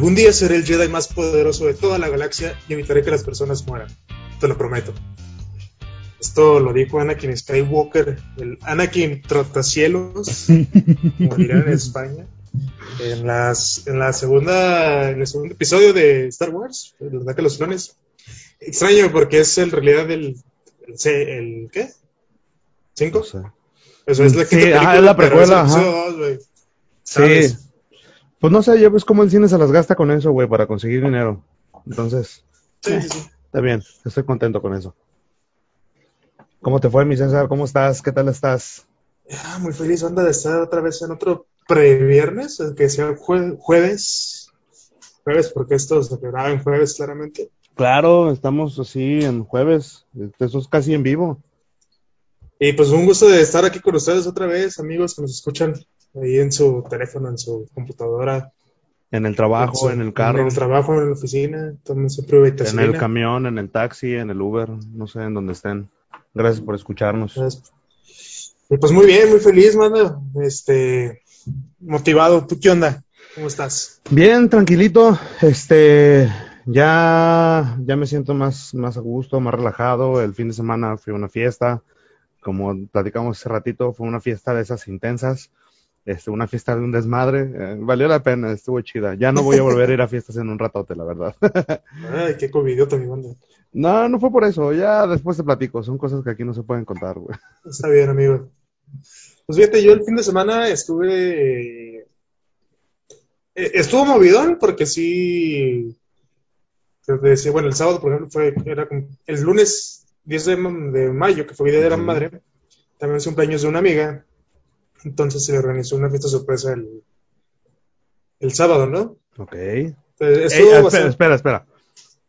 Algún día seré el Jedi más poderoso de toda la galaxia y evitaré que las personas mueran. Te lo prometo. Esto lo dijo Anakin Skywalker, el Anakin Trotacielos, como dirán en España, en, las, en la segunda, en el segundo episodio de Star Wars, el ataque a los clones. Extraño porque es en realidad el, el, ¿qué? ¿Cinco? No sé. Eso es la Sí, ajá, es la precuela, ajá. dos. Sí. Pues no sé, ya ves cómo el cine se las gasta con eso, güey, para conseguir dinero. Entonces, Sí, sí, sí. está bien, estoy contento con eso. ¿Cómo te fue, mi César? ¿Cómo estás? ¿Qué tal estás? Ah, muy feliz, onda, de estar otra vez en otro previernes, el que sea jue- jueves. Jueves, porque esto se graba en jueves, claramente. Claro, estamos así en jueves. Eso es casi en vivo. Y pues un gusto de estar aquí con ustedes otra vez, amigos que nos escuchan ahí en su teléfono, en su computadora, En el trabajo, su- en el carro, en el trabajo, en la oficina, tomen ahorita en el camión, en el taxi, en el Uber, no sé, en donde estén. Gracias por escucharnos. Y pues muy bien, muy feliz, mano. Este, motivado. ¿Tú qué onda? ¿Cómo estás? Bien, tranquilito. Este, ya, ya me siento más, más a gusto, más relajado. El fin de semana fui a una fiesta. Como platicamos hace ratito, fue una fiesta de esas intensas. Este, una fiesta de un desmadre. Eh, valió la pena, estuvo chida. Ya no voy a volver a ir a fiestas en un ratote, la verdad. Ay, qué mi banda. no, no fue por eso. Ya después te platico. Son cosas que aquí no se pueden contar, güey. Está bien, amigo. Pues fíjate, yo el fin de semana estuve. eh, estuvo movidón porque sí. te decía, bueno, el sábado, por ejemplo, fue, era como el lunes 10 de, ma- de mayo, que fue Día de la. Madre, también es cumpleaños de una amiga. Entonces se le organizó una fiesta sorpresa el, el sábado, ¿no? Ok. Entonces, estuvo espera, espera, espera.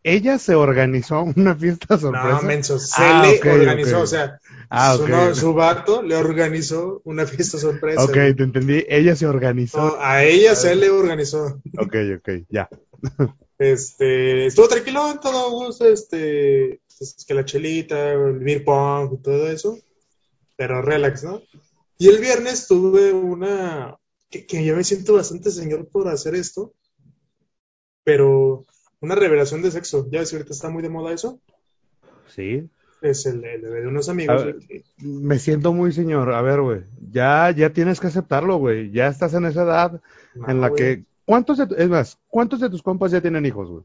Ella se organizó una fiesta sorpresa. No, menso, se Ah, le organizó, o sea, Ah, su, ok. no- su vato le organizó una fiesta sorpresa. Ok, te entendí. Ella se organizó. No, a ella se le organizó. Ok, ok, ya. Este, estuvo tranquilo, todo gusto, este, pues, que la chelita, el beer pong y todo eso, pero relax, ¿no? Y el viernes tuve una, que, que yo me siento bastante señor por hacer esto, pero una revelación de sexo, ya ves ahorita está muy de moda eso, Sí. es el, de unos amigos, ver. Me siento muy señor. A ver, güey. Ya, ya tienes que aceptarlo, güey. Ya estás en esa edad no, en la güey. que. ¿Cuántos de, es más, ¿cuántos de tus compas ya tienen hijos, güey?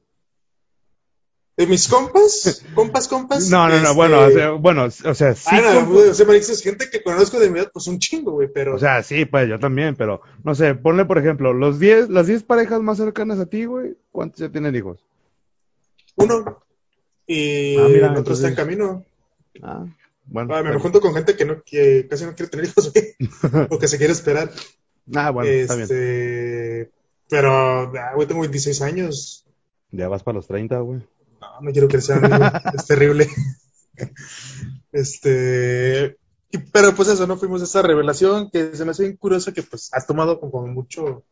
¿De mis compas? ¿Compas, compas? No, no, no, Este, bueno, o sea, bueno, o sea, sí. Ah, no, compas- güey, o sea, me dices gente que conozco de mi edad, pues un chingo, güey, pero... o sea, sí, pues yo también, pero no sé, ponle por ejemplo, los 10, las 10 parejas más cercanas a ti, güey, ¿cuántos ya tienen hijos? Uno. Y Ah, mira, el otro está en camino. Ah, bueno. Ah, me está junto con gente que no que casi no quiere tener hijos, güey. o que se quiere esperar. Ah, bueno, está bien. este, pero, ah, güey, tengo 26 años. Ya vas para los 30, güey. No, quiero crecer, amigo. es terrible. este, y- pero pues eso, no fuimos a esa revelación que se me hace bien curiosa que pues ha tomado como, como mucho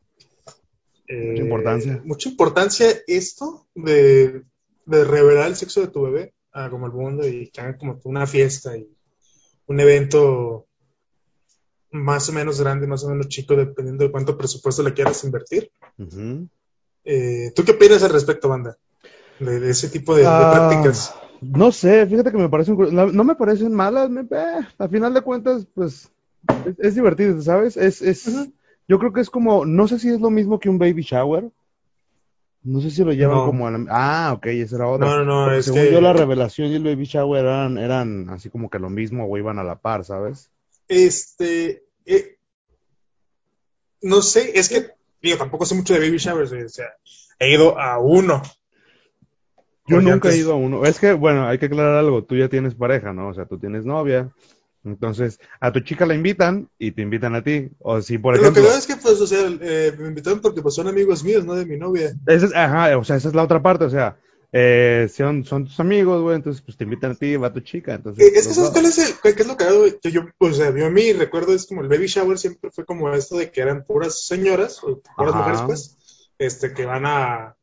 eh, Mucha importancia. mucha importancia esto de, de revelar el sexo de tu bebé a como el mundo y que hagan como una fiesta y un evento más o menos grande, más o menos chico, dependiendo de cuánto presupuesto le quieras invertir. Eh, ¿Tú qué opinas al respecto, banda? De, ese tipo de, de Ah, prácticas. No sé, fíjate que me parecen, no, me parecen malas, me, eh, a final de cuentas, pues, es, es divertido, ¿sabes? Es, es, yo creo que es como, no sé si es lo mismo que un baby shower, no sé si lo llevan No. como a la, ah, ok, esa era otra. No, no, no, es según que- yo la revelación y el baby shower eran, eran así como que lo mismo o iban a la par, ¿sabes? Este, eh, no sé, es que, digo, tampoco sé mucho de baby showers, o sea, he ido a uno. Yo nunca he ido a uno. Es que, bueno, hay que aclarar algo. Tú ya tienes pareja, ¿no? O sea, tú tienes novia. Entonces, a tu chica la invitan y te invitan a ti. O si, por Pero lo que ejemplo, veo es que, pues, o sea, eh, me invitaron porque pues, son amigos míos, no de mi novia. esa es, ajá, o sea, esa es la otra parte. O sea, eh, son, son tus amigos, güey. Entonces, pues te invitan a ti, va tu chica. Entonces, Eh, es que, los ¿sabes dos. cuál es, el, qué es lo que hago? Yo, o sea, yo mi recuerdo es como el baby shower siempre fue como esto de que eran puras señoras, o puras Ajá. mujeres, pues, este, que van a,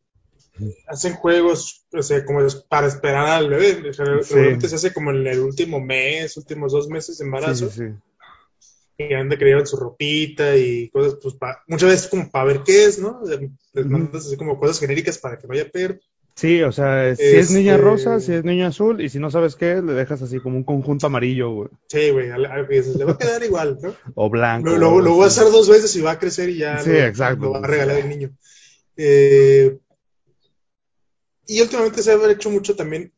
hacen juegos, o sea, como es para esperar al bebé. Sí. Regularmente se hace como en el último mes, últimos dos meses de embarazo. sí, sí. y han de creer en su ropita y cosas, pues pa- muchas veces como para ver qué es, ¿no? Les mandas así como cosas genéricas para que no haya perro. Sí, o sea, si es niña Este- rosa, si es niña azul, y si no sabes qué, le dejas así como un conjunto amarillo, güey. Sí, güey, a a- le va a quedar igual, ¿no? O blanco. Lo, lo, lo voy a hacer dos veces y va a crecer y ya Sí, lo, exacto. lo va a regalar el niño. Eh, y últimamente se ha hecho mucho también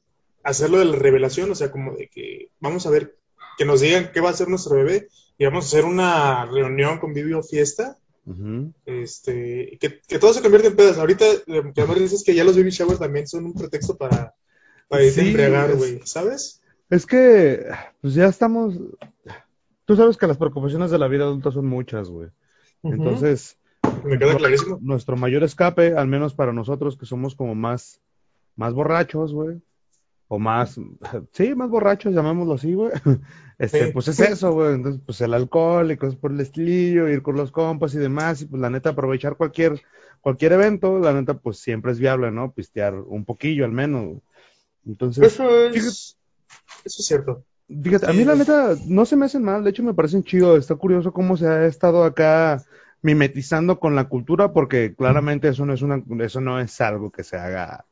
hacerlo de la revelación, o sea, como de que vamos a ver, que nos digan qué va a ser nuestro bebé y vamos a hacer una reunión, convivio, fiesta, este, que, que todo se convierte en pedas. Ahorita, eh, que además dices que ya los baby showers también son un pretexto para, para irte a embriagar, güey, ¿sabes? Es que, pues ya estamos. Tú sabes que las preocupaciones de la vida adulta son muchas, güey. Entonces, Me queda clarísimo. nuestro mayor escape, al menos para nosotros que somos como más, más borrachos, güey. O más, sí, más borrachos, llamémoslo así, güey. Este, Sí. pues es eso, güey. Entonces, pues el alcohol y cosas por el estilillo, ir con los compas y demás. Y pues la neta, aprovechar cualquier, cualquier evento, la neta, pues siempre es viable, ¿no? Pistear un poquillo al menos. Entonces, Eso es, eso es cierto. Fíjate, a mí la neta no se me hacen mal, de hecho me parecen chido, está curioso cómo se ha estado acá mimetizando con la cultura, porque claramente eso no es una, eso no es algo que se haga,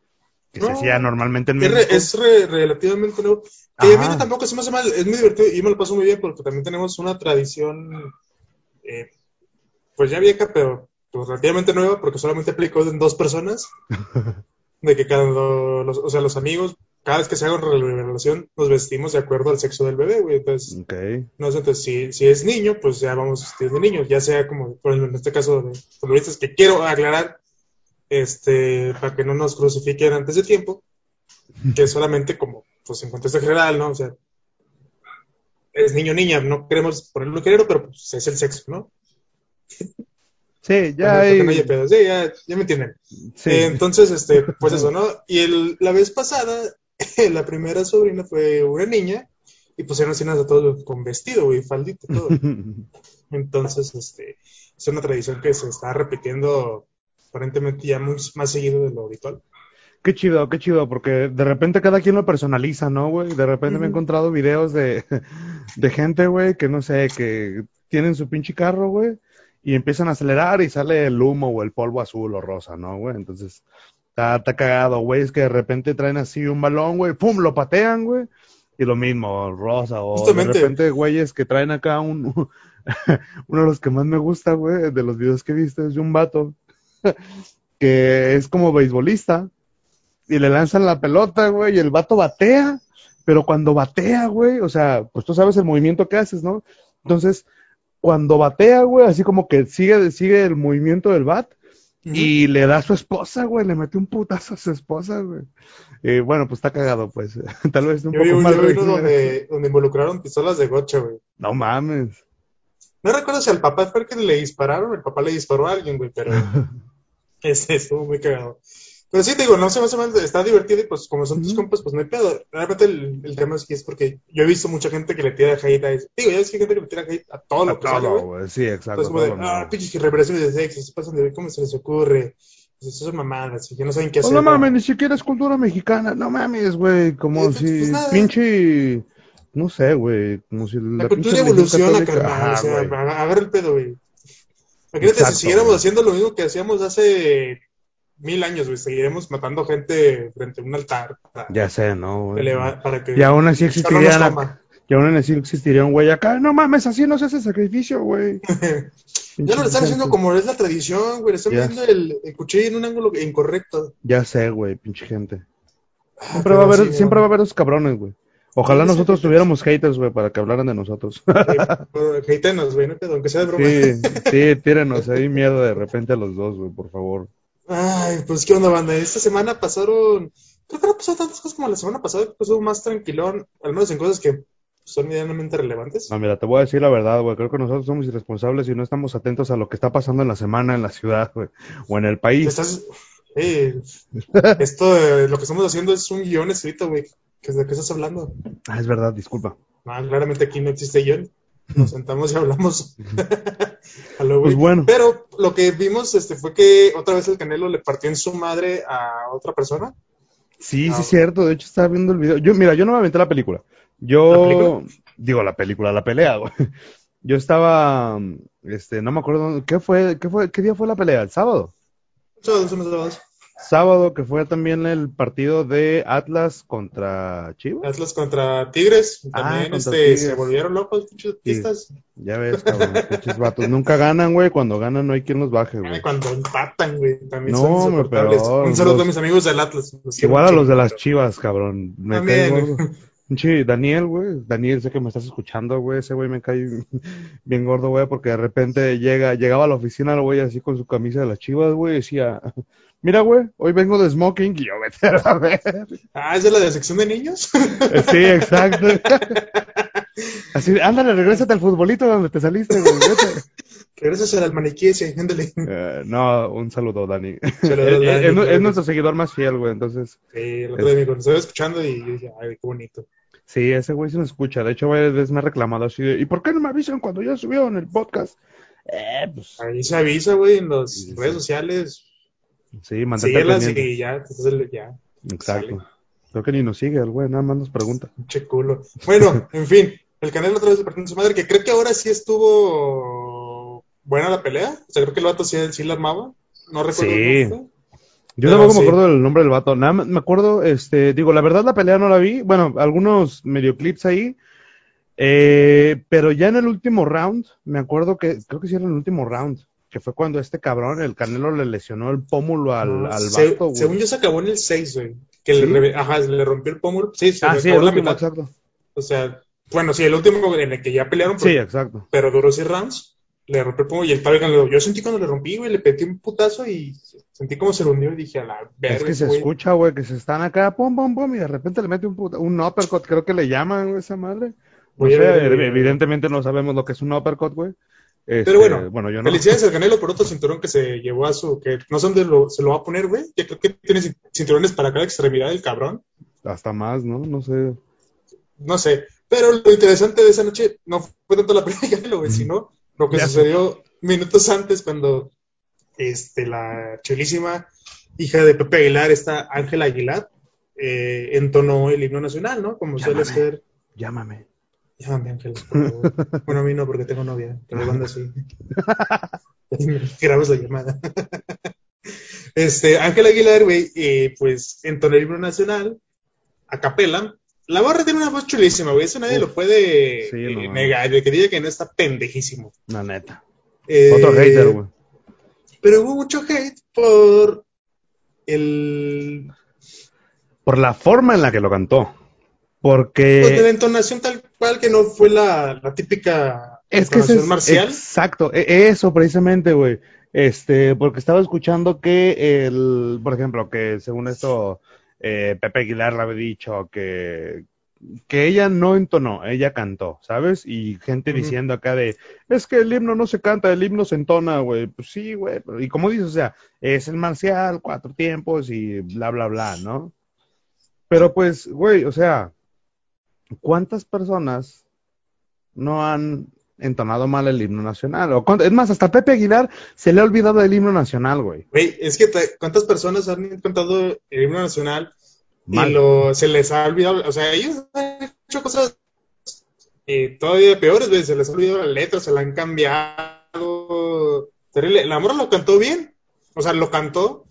que se hacía normalmente en Es, México. re- es re- relativamente nuevo. Que a mí tampoco se me hace mal, es muy divertido y me lo paso muy bien porque también tenemos una tradición, eh, pues ya vieja, pero pues, relativamente nueva porque solamente aplicó en dos personas. De que cada, los, o sea, los amigos, cada vez que se haga una relación, nos vestimos de acuerdo al sexo del bebé, güey. Entonces, Ok. no sé, entonces si, si es niño, pues ya vamos vestidos de niño, ya sea como, por ejemplo, en este caso de futbolistas, que quiero aclarar, este, para que no nos crucifiquen antes de tiempo, que es solamente como, pues en contexto general, ¿no? O sea, es niño niña, no queremos ponerlo género, pero pues es el sexo, ¿no? Sí, ya hay, no. Sí, ya, ya me entienden. sí. Eh, entonces, este, pues eso, ¿no? Y el, la vez pasada, la primera sobrina fue una niña, y pusieron cenas a todos con vestido, güey, faldito, todo. Entonces, este, es una tradición que se está repitiendo aparentemente ya muy, más seguido de lo habitual. Qué chido, qué chido, porque de repente cada quien lo personaliza, ¿no, güey? De repente me he encontrado videos de, de gente, güey, que no sé, que tienen su pinche carro, güey, y empiezan a acelerar y sale el humo o el polvo azul o rosa, ¿no, güey? Entonces, está, está cagado, güey, es que de repente traen así un balón, güey, pum, lo patean, güey, y lo mismo, rosa, o Justamente. de repente, güeyes que traen acá un, uno de los que más me gusta, güey, de los videos que viste, es de un vato que es como beisbolista y le lanzan la pelota, güey, y el vato batea, pero cuando batea, güey, o sea, pues tú sabes el movimiento que haces, ¿no? Entonces, cuando batea, güey, así como que sigue, sigue el movimiento del bat y le da a su esposa, güey, le mete un putazo a su esposa, güey. Y bueno, pues está cagado, pues. Tal vez un Yo vi, poco un- mal yo vi uno régimen. donde, donde involucraron pistolas de gocha, güey. No mames. No recuerdo si al papá fue el que le dispararon, el papá le disparó a alguien, güey, pero ese estuvo muy cagado. Pero sí, te digo, no se me hace mal, está divertido y pues como son tus compas, pues no hay pedo. Realmente el, el tema es que es porque yo he visto mucha gente que le tira hate a eso. Digo, ya ves que hay gente que le tira hate a todo lo A que sale, todo, güey. güey. Sí, exacto. Entonces como de, ah, pinches revelaciones de sexo, se pasan de ver cómo se les ocurre. Pues eso son mamadas, y ya no saben qué Oh, hacer. no ¿no? mames, ni siquiera es cultura mexicana. No mames, güey. Como pues- si pues pinche. No sé, güey. Como si la, cultura evoluciona, católica- carnal. Ajá, o sea, agarra el pedo, güey. Imagínate Exacto, si siguiéramos güey. haciendo lo mismo que hacíamos hace mil años, güey. Seguiremos matando gente frente a un altar para, Ya sé, ¿no? güey? para que Y aún así Dios no coma. Y aún así existiría un güey acá. No mames, así no se hace sacrificio, güey. Ya no le están haciendo como es la tradición, güey. Le están viendo el, el cuchillo en un ángulo incorrecto. Ya sé, güey, pinche gente. Ah, Siempre va a haber, sí, siempre no. va a haber esos cabrones, güey. Ojalá nosotros tuviéramos haters, güey, para que hablaran de nosotros. Hateanos, güey, no pedo, aunque sea de broma. Sí, sí, tírenos ahí miedo de repente a los dos, güey, por favor. Ay, pues qué onda, banda. Esta semana pasaron. Creo que no pasó tantas cosas como la semana pasada. Que estuvo más tranquilón, al menos en cosas que son medianamente relevantes. No, mira, te voy a decir la verdad, güey. Creo que nosotros somos irresponsables y no estamos atentos a lo que está pasando en la semana en la ciudad, güey, o en el país. Estás, esto, eh, lo que estamos haciendo es un guion escrito, güey. ¿Qué- ¿De qué estás hablando? Ah, es verdad, disculpa. No, claramente aquí no existe guion. Nos sentamos y hablamos. A lo. Pues bueno. Pero lo que vimos este, fue que otra vez el Canelo le partió en su madre a otra persona. Sí, Ah, sí, es cierto. De hecho, estaba viendo el video. Yo, mira, yo no me aventé la película. Yo, ¿La película? digo la película, la pelea, güey. yo estaba, este, no me acuerdo, ¿qué fue, qué fue, qué día fue la pelea? ¿El sábado? Los sábados. Sábado, que fue también el partido de Atlas contra Chivas. Atlas contra Tigres. Ah, También contra este, Tigres. se volvieron locos, pinches pistas. Ya ves, cabrón, pinches vatos. Nunca ganan, güey. Cuando ganan no hay quien los baje, güey. Cuando empatan, güey, también No, son insoportables. Un saludo los- a mis amigos del Atlas. Igual a los de las chivas, cabrón. Me También. Pinche Daniel, güey. Daniel, sé que me estás escuchando, güey. Ese güey me cae bien gordo, güey, porque de repente llega, llegaba a la oficina, el güey, así con su camisa de las chivas, güey, decía, mira, güey, hoy vengo de smoking y yo vete a ver. Ah, ¿es de la de sección de niños? Sí, exacto. Así, ándale, regrésate al futbolito donde te saliste, güey. vete. al maniquí ese, ándale. Eh, no, un saludo, Dani. Saludos, Es- es- Dani, es, claro nuestro seguidor más fiel, güey, entonces. Sí, me estaba escuchando y yo dije, ay, qué bonito. Sí, ese güey se nos escucha. De hecho, güey, es me ha reclamado así de, ¿y por qué no me avisan cuando ya subieron el podcast? Eh, pues, Ahí se avisa, güey, en las Sí, sí. redes sociales. Sí, pendiente. y ya, entonces ya, Exacto. sale. Creo que ni nos sigue el güey, nada más nos pregunta. che culo. Bueno, en fin, el Canelo otra vez le partió en su madre, que creo que ahora sí estuvo buena la pelea. O sea, creo que el vato sí, sí la armaba. No recuerdo. Sí. Yo Pero tampoco me sí. acuerdo del nombre del vato. Nada más me acuerdo, este, digo, la verdad la pelea no la vi. Bueno, algunos medio clips ahí. Eh, pero ya en el último round, me acuerdo que, creo que sí era en el último round, que fue cuando este cabrón, el Canelo, le lesionó el pómulo al, al se- vato, güey. según yo se acabó en el 6, güey. Que ¿Sí? le, ajá, le rompió el pómulo. Sí, se Ah, sí, el la último, mitad. exacto. O sea, bueno, sí, el último en el que ya pelearon, Sí, pero, exacto. pero duró 6 rounds. Le rompió el pómulo y el padre Canelo, yo sentí cuando le rompí, güey, le petí un putazo y sentí como se lo hundió y dije, a la verga. Es que se güey. escucha, güey, que se están acá, pum, pum, pum, y de repente le mete un, puta- un uppercut, creo que le llaman, güey, esa madre. No sé, güey. evidentemente no sabemos lo que es un uppercut, güey. Este, Pero bueno, yo no. Felicidades al Canelo por otro cinturón que se llevó a su. que no sé dónde lo, se lo va a poner, güey. Que creo que tiene cin- cinturones para cada extremidad del cabrón. Hasta más, ¿no? No sé. No sé. Pero lo interesante de esa noche no fue tanto la pelea de Canelo, güey, sino lo que Ya. sucedió minutos antes cuando este, la chulísima hija de Pepe Aguilar, esta Ángela Aguilar, eh, entonó el himno nacional, ¿no? Como suele ser. Llámame. Llámame, Ángela, por favor. Bueno, a mí no, porque tengo novia. Me manda así. Grabas la llamada. Este, Ángel Aguilar, güey, eh, pues entonó el himno nacional a capela. La barra tiene una voz chulísima, güey. Eso nadie Uf. lo puede Sí, eh, no negar. De que diga que no está pendejísimo. La neta. Eh, Otro hater, güey. Pero hubo mucho hate por el. Por la forma en la que lo cantó. Pues de la Porque entonación tal cual que no fue la, la típica es que entonación es marcial. exacto, e- eso precisamente, güey. Este, porque estaba escuchando que el, por ejemplo, que según esto, eh, Pepe Aguilar le había dicho que, que ella no entonó, ella cantó, ¿sabes? Y gente diciendo acá de, es que el himno no se canta, el himno se entona, güey. Pues sí, güey. Y como dices, o sea, es el marcial, cuatro tiempos y bla, bla, bla, ¿no? Pero pues, güey, o sea, ¿cuántas personas no han entonado mal el himno nacional? O es más, hasta Pepe Aguilar se le ha olvidado el himno nacional, güey. Güey, es que te- cuántas personas han cantado el himno nacional Mal. y lo, se les ha olvidado, o sea, ellos han hecho cosas eh, todavía peores, güey, se les ha olvidado la letra, se la han cambiado. Terrible. La morra lo cantó bien, o sea, lo cantó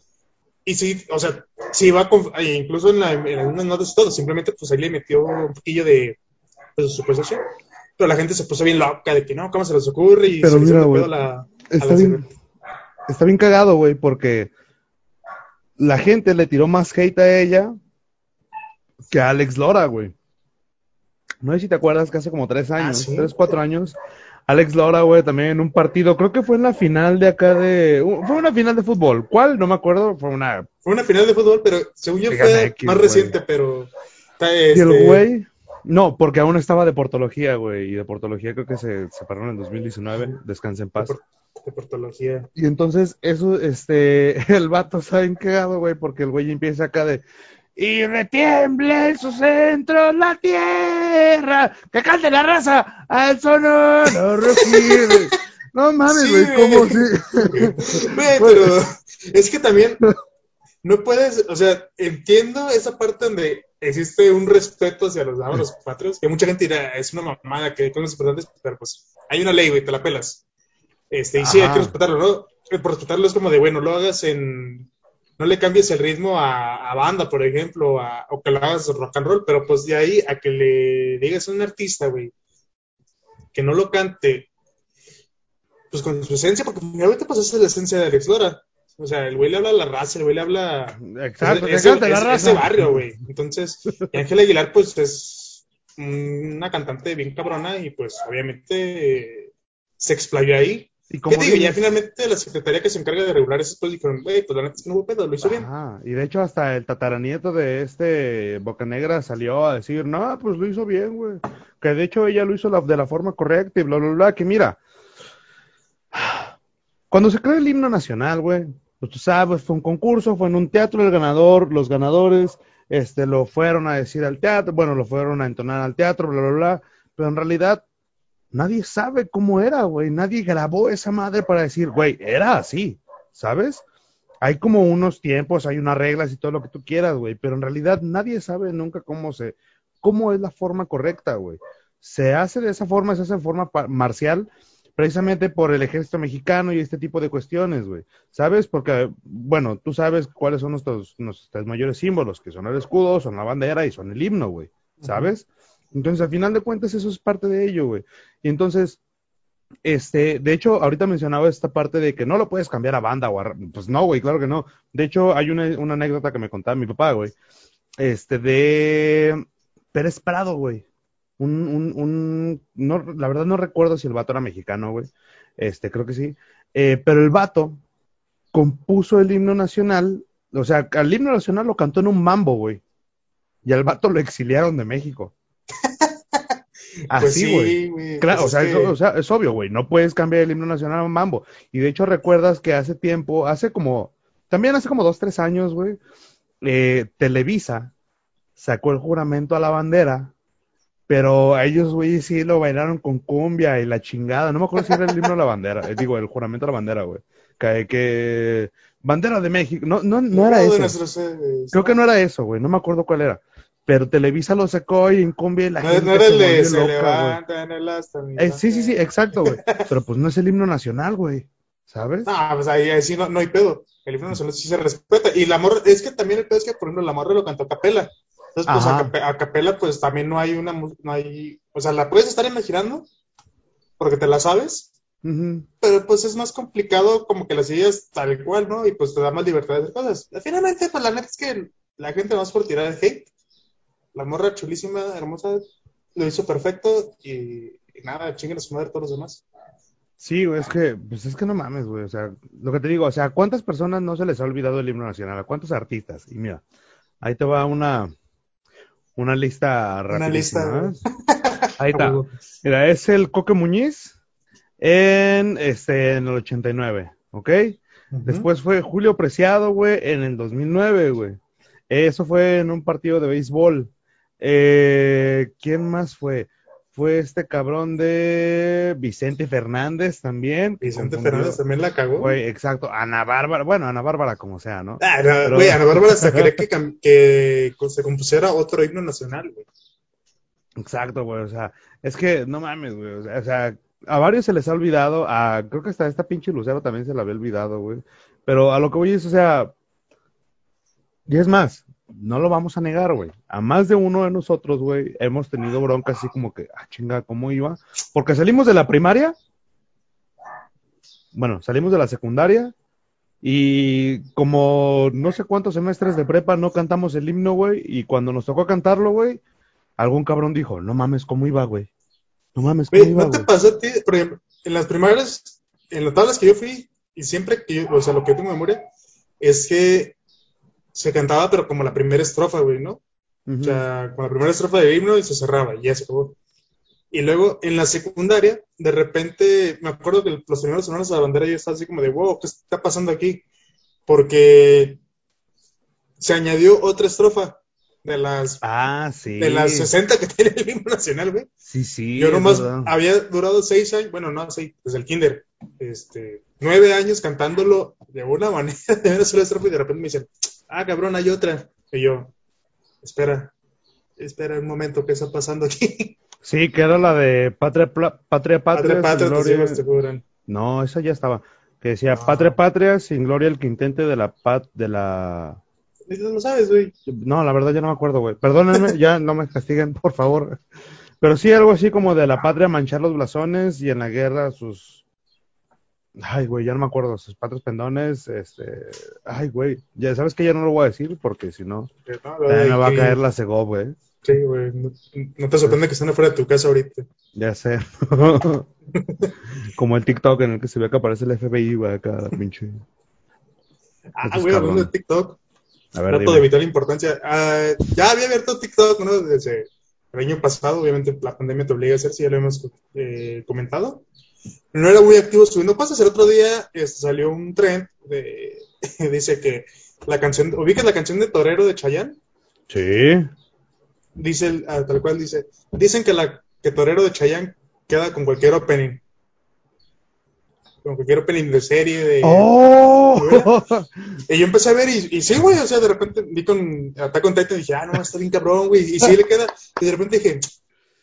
y sí, o sea, sí va con, e incluso en, la, en algunas notas y todo, simplemente pues ahí le metió un poquillo de pues, su posición. Pero la gente se puso bien loca de que no, ¿cómo se les ocurre? Y Pero se mira, güey, la, Está bien, está bien cagado, güey, porque la gente le tiró más hate a ella que a Alex Lora, güey. No sé si te acuerdas que hace como tres años, sí. tres, cuatro años, Alex Lora, güey, también en un partido, creo que fue en la final de acá de, uh, fue una final de fútbol, ¿cuál? No me acuerdo, fue una, Fue una final de fútbol, pero según yo fue X, más güey. reciente, pero. y el este, güey, no, porque aún estaba de portología, güey, y de portología creo que se separaron en 2019, descansa en De, paz. por- de portología. Y entonces, eso, este, el vato está bien cagado, güey, porque el güey empieza acá de. Y retiemble en su centro la tierra, que cante la raza al sonoro rugir. No mames, Sí, güey, güey. ¿cómo sí? Güey, pero es que también no puedes, o sea, entiendo esa parte donde existe un respeto hacia los, los patrios, que mucha gente dirá, es una mamada, que hay cosas importantes, pero pues hay una ley, güey, te la pelas. Este, y sí, hay que respetarlo, ¿no? Por respetarlo es como de, bueno, lo hagas en, no le cambies el ritmo a, banda, por ejemplo, o que lo hagas rock and roll, pero pues de ahí a que le digas a un artista, güey, que no lo cante, pues con su esencia, porque finalmente pues esa es la esencia de Alex Lora. O sea, el güey le habla a la raza, el güey le habla... Exacto, ese, la raza. ese barrio, güey. Entonces, y Ángel Aguilar, pues es una cantante bien cabrona y pues obviamente se explayó ahí y como ¿Qué digo? Ya finalmente la secretaría que se encarga de regular eso, pues dijeron, güey, pues la neta es que no hubo pedo, lo hizo bien. Y de hecho hasta el tataranieto de este Bocanegra salió a decir, no, pues lo hizo bien, güey. Que de hecho ella lo hizo de la forma correcta y bla, bla, bla. Que mira, cuando se crea el himno nacional, güey, pues tú sabes, fue un concurso, fue en un teatro, el ganador, los ganadores, este, lo fueron a decir al teatro, bueno, lo fueron a entonar al teatro, bla, bla, bla. Pero en realidad nadie sabe cómo era, güey. Nadie grabó esa madre para decir, güey, era así, ¿sabes? Hay como unos tiempos, hay unas reglas y todo lo que tú quieras, güey, pero en realidad nadie sabe nunca cómo se, cómo es la forma correcta, güey. Se hace de esa forma, se hace de forma marcial, precisamente por el ejército mexicano y este tipo de cuestiones, güey. ¿Sabes? Porque, bueno, tú sabes cuáles son nuestros, nuestros mayores símbolos, que son el escudo, son la bandera y son el himno, güey. ¿Sabes? Entonces, al final de cuentas, eso es parte de ello, güey. Y entonces, este, de hecho, ahorita mencionaba esta parte de que no lo puedes cambiar a banda o a, pues no, güey, claro que no. De hecho, hay una, anécdota que me contaba mi papá, güey, este, de Pérez Prado, güey. Un, un, un, no, la verdad no recuerdo si el vato era mexicano, güey. Este, creo que sí. Eh, pero el vato compuso el himno nacional, o sea, al himno nacional lo cantó en un mambo, güey. Y al vato lo exiliaron de México. Así, pues güey. claro, pues o, sea, es, obvio, güey. No puedes cambiar el himno nacional a un mambo. Y de hecho, recuerdas que hace tiempo, hace como, también hace como dos, tres años, güey, eh, Televisa sacó el juramento a la bandera, pero ellos, güey, sí lo bailaron con cumbia y la chingada. No me acuerdo si era el himno a la bandera, eh, digo, el juramento a la bandera, güey. Que, que, bandera de México, no, no, no era eso. Creo que no era eso, güey, no me acuerdo cuál era pero Televisa lo sacó y en cumbia la no, no era de se levanta en el asta. Eh, sí, sí, sí, exacto, güey. pero pues no es el himno nacional, güey. ¿Sabes? Ah, pues ahí, ahí sí no, no, hay pedo. El himno nacional sí se respeta. Y la morra, es que también el pedo es que, por ejemplo, la morra lo cantó a capela. Entonces, pues a, capela, pues también no hay una, no hay, o sea, la puedes estar imaginando, porque te la sabes, pero pues es más complicado como que la sigues tal cual, ¿no? Y pues te da más libertad de hacer cosas. Finalmente, pues la neta es que la gente más por tirar el hate la morra chulísima, hermosa, lo hizo perfecto y, nada, chinguen a su madre todos los demás. Sí, güey, es que, pues es que no mames, güey, o sea, lo que te digo, o sea, ¿cuántas personas no se les ha olvidado el himno nacional? ¿A cuántos artistas? Y mira, ahí te va una, una lista rápida. Una lista. Ahí está. Mira, es el Coque Muñiz en, este, en el 89, ¿ok? Después fue Julio Preciado, güey, en el 2009, güey. Eso fue en un partido de béisbol. Eh, ¿Quién más fue? Fue este cabrón de Vicente Fernández también. Vicente Fernández también la cagó. Güey, exacto. Ana Bárbara, bueno, Ana Bárbara como sea, ¿no? Ah, güey, Ana Bárbara hasta quería que, que se compusiera otro himno nacional, güey. Exacto, güey, o sea, es que no mames, güey, o sea, a varios se les ha olvidado, a, creo que hasta esta pinche Lucero también se la había olvidado, güey, pero a lo que voy es, o sea, y es más, no lo vamos a negar, güey. A más de uno de nosotros, güey, hemos tenido bronca así como que, ah, chinga, ¿cómo iba? Porque salimos de la primaria, bueno, salimos de la secundaria y como no sé cuántos semestres de prepa no cantamos el himno, güey, y cuando nos tocó cantarlo, güey, algún cabrón dijo, no mames, ¿cómo iba, güey? No mames, ¿cómo iba, ¿No te pasó a ti? En las primarias, en las tablas que yo fui, y siempre que yo, o sea, lo que tengo memoria, es que se cantaba, pero como la primera estrofa, güey, ¿no? O sea, con la primera estrofa de himno y se cerraba, y ya se acabó. Y luego en la secundaria, de repente, me acuerdo que los primeros semanas de la bandera yo estaba así como de, wow, ¿qué está pasando aquí? Porque se añadió otra estrofa de las ah, sí. de las 60 que tiene el himno nacional, güey. Sí, sí. Yo nomás había durado seis años, bueno, no seis, desde el kinder, este, nueve años cantándolo de una manera, de una sola estrofa y de repente me dicen, ah, cabrón, hay otra. Y yo, espera, espera un momento, ¿qué está pasando aquí? Sí, que era la de Patria, Pla- Patria, Patria. Patria, patria, te. No, esa ya estaba. Que decía No. Patria, Patria, sin gloria el que intente de la pat, de la. No lo sabes, güey. No, la verdad ya no me acuerdo, güey. Perdónenme, ya no me castiguen, por favor. Pero sí algo así como de la patria manchar los blasones y en la guerra sus. Ay, güey, ya no me acuerdo, sus patrios pendones, este. Ay, güey, ya sabes que ya no lo voy a decir porque si no, Que no, va a caer la Segov, güey. Sí, güey. No, no te sorprende que estén afuera de tu casa ahorita. Ya sé. Como el TikTok en el que se ve que aparece el FBI, güey, acá, pinche. Ah, güey, hablando de. TikTok. A ver, Trato de vital importancia. Ah, ya había abierto TikTok, ¿no? Desde el año pasado, obviamente la pandemia te obliga a hacer, si ya lo hemos eh, comentado. No era muy activo subiendo cosas. El otro día este, salió un trend de, dice que la canción, ubicas la canción de Torero de Chayanne, Sí. dice ah, tal cual dice, dicen que la que Torero de Chayanne queda con cualquier opening. Con cualquier opening de serie, de, ¡Oh! Y yo empecé a ver y, y sí, güey, o sea, de repente vi con Attack on Titan y dije, ah, no, está bien cabrón, güey, y sí le queda. Y de repente dije,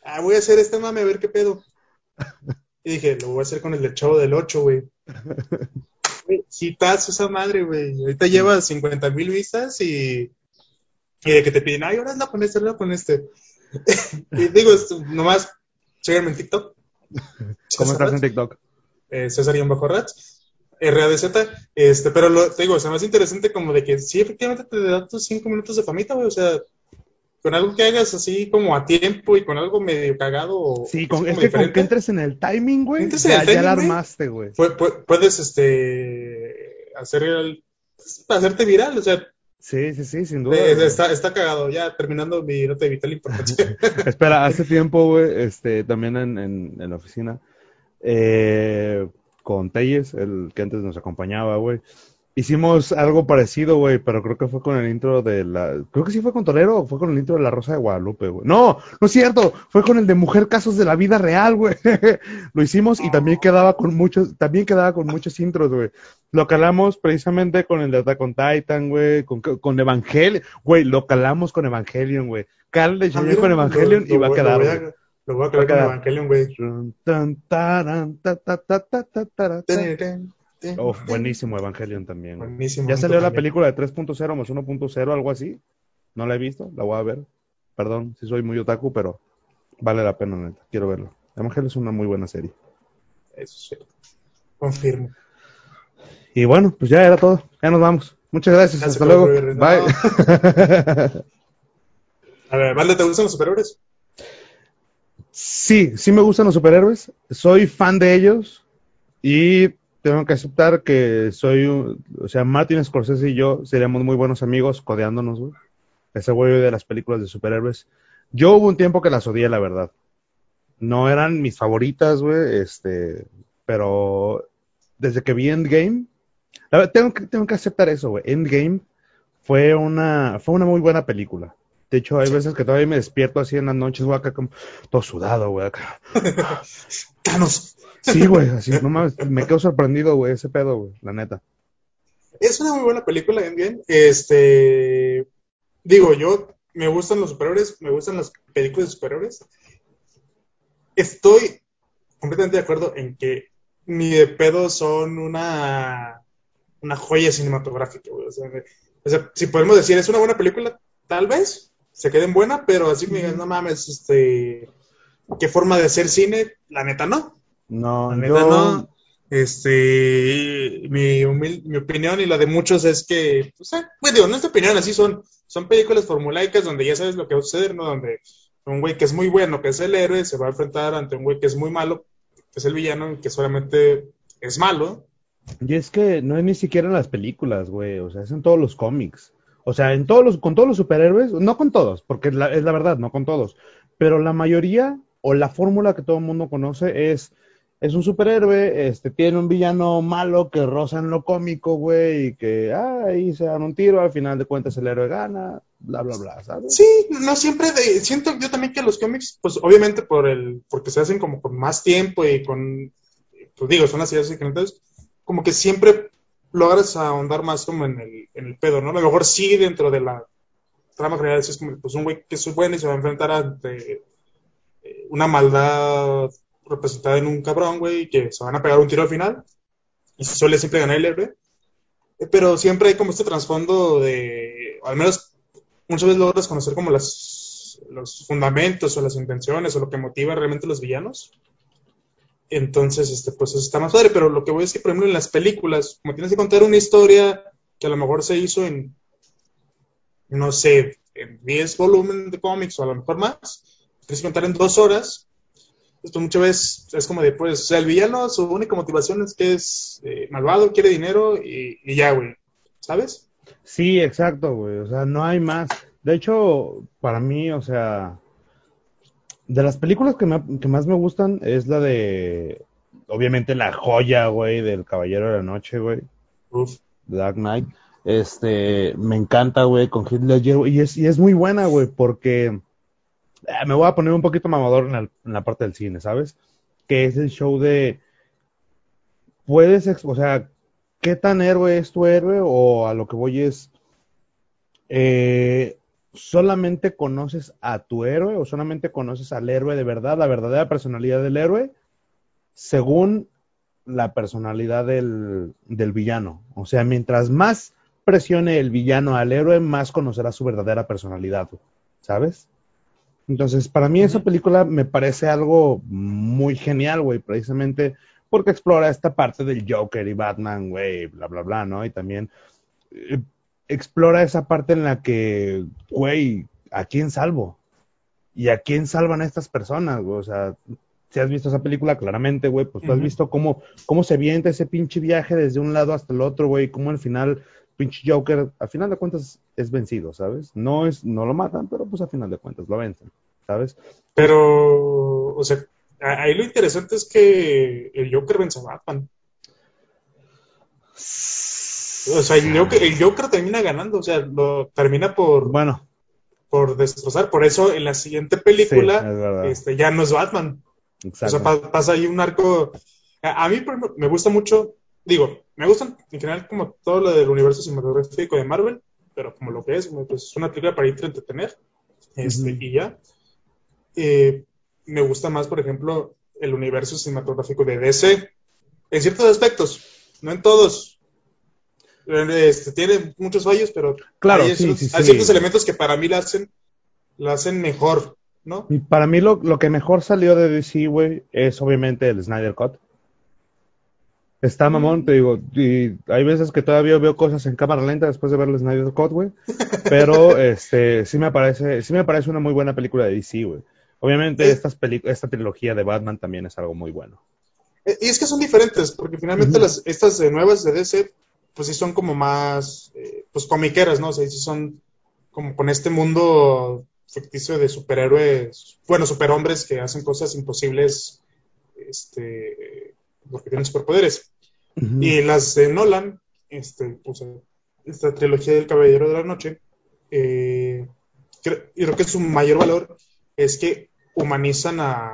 ah, voy a hacer este mame a ver qué pedo. Y dije, lo voy a hacer con el del Chavo del 8, güey. Hitazo esa madre, güey. Ahorita lleva 50 mil vistas y, y de que te piden, ay, ahora anda con este, anda con este. y digo, nomás, síganme en TikTok. ¿Cómo estás en TikTok? eh, César y bajo Rats, RADZ, este, pero lo, te digo, o sea, más interesante como de que sí, efectivamente te da tus cinco minutos de famita, güey, o sea, con algo que hagas así como a tiempo y con algo medio cagado Sí, con, es que con diferente, que entres en el timing, güey, ya, ya la armaste, güey. pu- pu- puedes, este, hacer el, hacerte viral, o sea, Sí, sí, sí, sin duda. está, está cagado, ya terminando mi nota de vital importancia. Espera, hace tiempo, güey, este, también en, en, en la oficina, eh, con Telles, el que antes nos acompañaba, güey, hicimos algo parecido, güey, pero creo que fue con el intro de la, creo que sí fue con Torero, o fue con el intro de La Rosa de Guadalupe, güey. No, no es cierto, fue con el de Mujer Casos de la Vida Real, güey. Lo hicimos y también quedaba con muchos, también quedaba con muchos intros, güey. Lo calamos precisamente con el de Attack on Titan, güey, con, con Evangelion, güey, lo calamos con Evangelion, güey. Ah, Chayanne mira, con Evangelion lo- y va a quedar, Lo voy güey. a, lo voy a a con. Evangelion, güey. Oh, Buenísimo. Evangelion también. Buenísimo. Ya salió la película de 3.0 más 1.0, algo así. No la he visto, la voy a ver. Perdón si soy muy otaku, pero vale la pena, neta. Quiero verlo. Evangelion es una muy buena serie. Eso es cierto. Confirmo. Y bueno, pues ya era todo. Ya nos vamos. Muchas gracias. Gracias Hasta luego. ver, no. Bye. A ver, ¿Valde te gustan los superhéroes? Sí, sí me gustan los superhéroes. Soy fan de ellos. Y tengo que aceptar que soy un. O sea, Martin Scorsese y yo seríamos muy buenos amigos codeándonos, güey. Ese güey de las películas de superhéroes. Yo hubo un tiempo que las odié, la verdad. No eran mis favoritas, güey. Este. Pero. Desde que vi Endgame. la verdad, tengo que, tengo que aceptar eso, güey. Endgame fue una. Fue una muy buena película. De hecho, hay veces que todavía me despierto así en las noches, güey, acá como todo sudado, güey, acá. Thanos. Sí, güey, así, no mames, me quedo sorprendido, güey, ese pedo, güey, la neta. Es una muy buena película, Endgame. Este. Digo, yo me gustan los superhéroes, me gustan las películas de superhéroes. Estoy completamente de acuerdo en que ni de pedo son una, una joya cinematográfica, güey. O sea, o sea, si podemos decir, es una buena película, tal vez se queden buena, pero así me digan, no mames, este. ¿Qué forma de hacer cine? La neta no. No, La neta no. Este, mi, humil- mi opinión y la de muchos es que, pues, eh, pues, digo, nuestra opinión, así son, son películas formulaicas donde ya sabes lo que va a suceder, ¿no? Donde un güey que es muy bueno, que es el héroe, se va a enfrentar ante un güey que es muy malo, que es el villano, que solamente es malo. Y es que no es ni siquiera en las películas, güey, o sea, es en todos los cómics. O sea, en todos los, con todos los superhéroes, no con todos, porque es la, es la verdad, no con todos, pero la mayoría o la fórmula que todo el mundo conoce es, es un superhéroe, este, tiene un villano malo que roza en lo cómico, güey, y que, ah, ahí se dan un tiro, al final de cuentas el héroe gana, bla, bla, bla, ¿sabes? Sí, no siempre, de- siento yo también que los cómics, pues obviamente por el, porque se hacen como con más tiempo y con, pues digo, son las ideas diferentes, como que siempre logras ahondar más como en el, en el pedo, ¿no? A lo mejor sí dentro de la trama general, es como, pues un güey que es bueno y se va a enfrentar ante una maldad representada en un cabrón, güey, que se van a pegar un tiro al final. Y suele siempre ganar el héroe. Eh, pero siempre hay como este trasfondo de, al menos muchas veces logras conocer como las, los fundamentos o las intenciones o lo que motiva realmente a los villanos. Entonces, este, pues eso está más padre, pero lo que voy a decir, por ejemplo, en las películas, como tienes que contar una historia que a lo mejor se hizo en, no sé, en 10 volúmenes de cómics o a lo mejor más, tienes que contar en dos horas, esto muchas veces es como de, pues, o sea, el villano, su única motivación es que es eh, malvado, quiere dinero y, y ya, güey, ¿sabes? Sí, exacto, güey, o sea, no hay más. De hecho, para mí, o sea, de las películas que, me- que más me gustan es la de, obviamente, la joya, güey, del Caballero de la Noche, güey, Uf. Dark Knight. Este, me encanta, güey, con güey, y es, y es muy buena, güey, porque me voy a poner un poquito mamador en, la parte del cine, ¿sabes? Que es el show de, puedes, o sea, ¿qué tan héroe es tu héroe? O a lo que voy es, eh, ¿solamente conoces a tu héroe o solamente conoces al héroe de verdad, la verdadera personalidad del héroe, según la personalidad del villano? O sea, mientras más presione el villano al héroe, más conocerá su verdadera personalidad, ¿sabes? Entonces, para mí esa película me parece algo muy genial, güey, precisamente porque explora esta parte del Joker y Batman, güey, bla, bla, bla, ¿no? Y también eh, explora esa parte en la que, güey, ¿a quién salvo? ¿Y a quién salvan a estas personas, güey? O sea, si has visto esa película, claramente, güey, pues tú has visto cómo, cómo se vienta ese pinche viaje desde un lado hasta el otro, güey, cómo al final, pinche Joker, al final de cuentas es vencido, ¿sabes? No es, no lo matan, pero pues al final de cuentas lo vencen, ¿sabes? Pero, o sea, a- ahí lo interesante es que el Joker vence a Batman. O sea, el Joker, el Joker termina ganando, o sea, lo termina por, Bueno, por destrozar. Por eso en la siguiente sí, es película, este, ya no es Batman. O sea, Exacto. pa- pasa ahí un arco. A, a mí, me gusta mucho, digo, me gustan en general como todo lo del universo cinematográfico de Marvel, pero como lo que es, pues, es una película para irte a entretener, este, y ya. Eh, me gusta más, por ejemplo, el universo cinematográfico de DC, en ciertos aspectos, no en todos. Este, tiene muchos fallos, pero Claro, hay, sí, ciertos, sí, hay sí. ciertos elementos que para mí la hacen, la hacen mejor, ¿no? Y para mí lo, lo que mejor salió de DC, güey, es obviamente el Snyder Cut. Está mamón, te digo, y hay veces que todavía veo cosas en cámara lenta después de ver el Snyder Cut, güey. Pero este sí me parece, sí me parece una muy buena película de DC, güey. Obviamente estas esta trilogía de Batman también es algo muy bueno. Eh, Y es que son diferentes, porque finalmente las, estas eh, nuevas de DC, pues sí son como más, eh, pues comiqueras, ¿no? O sea, sí son como con este mundo ficticio de superhéroes, bueno, superhombres que hacen cosas imposibles, este, porque tienen superpoderes. Ujú. Y las de Nolan, este, pues, esta trilogía del Caballero de la Noche, eh, creo, creo que su mayor valor es que humanizan a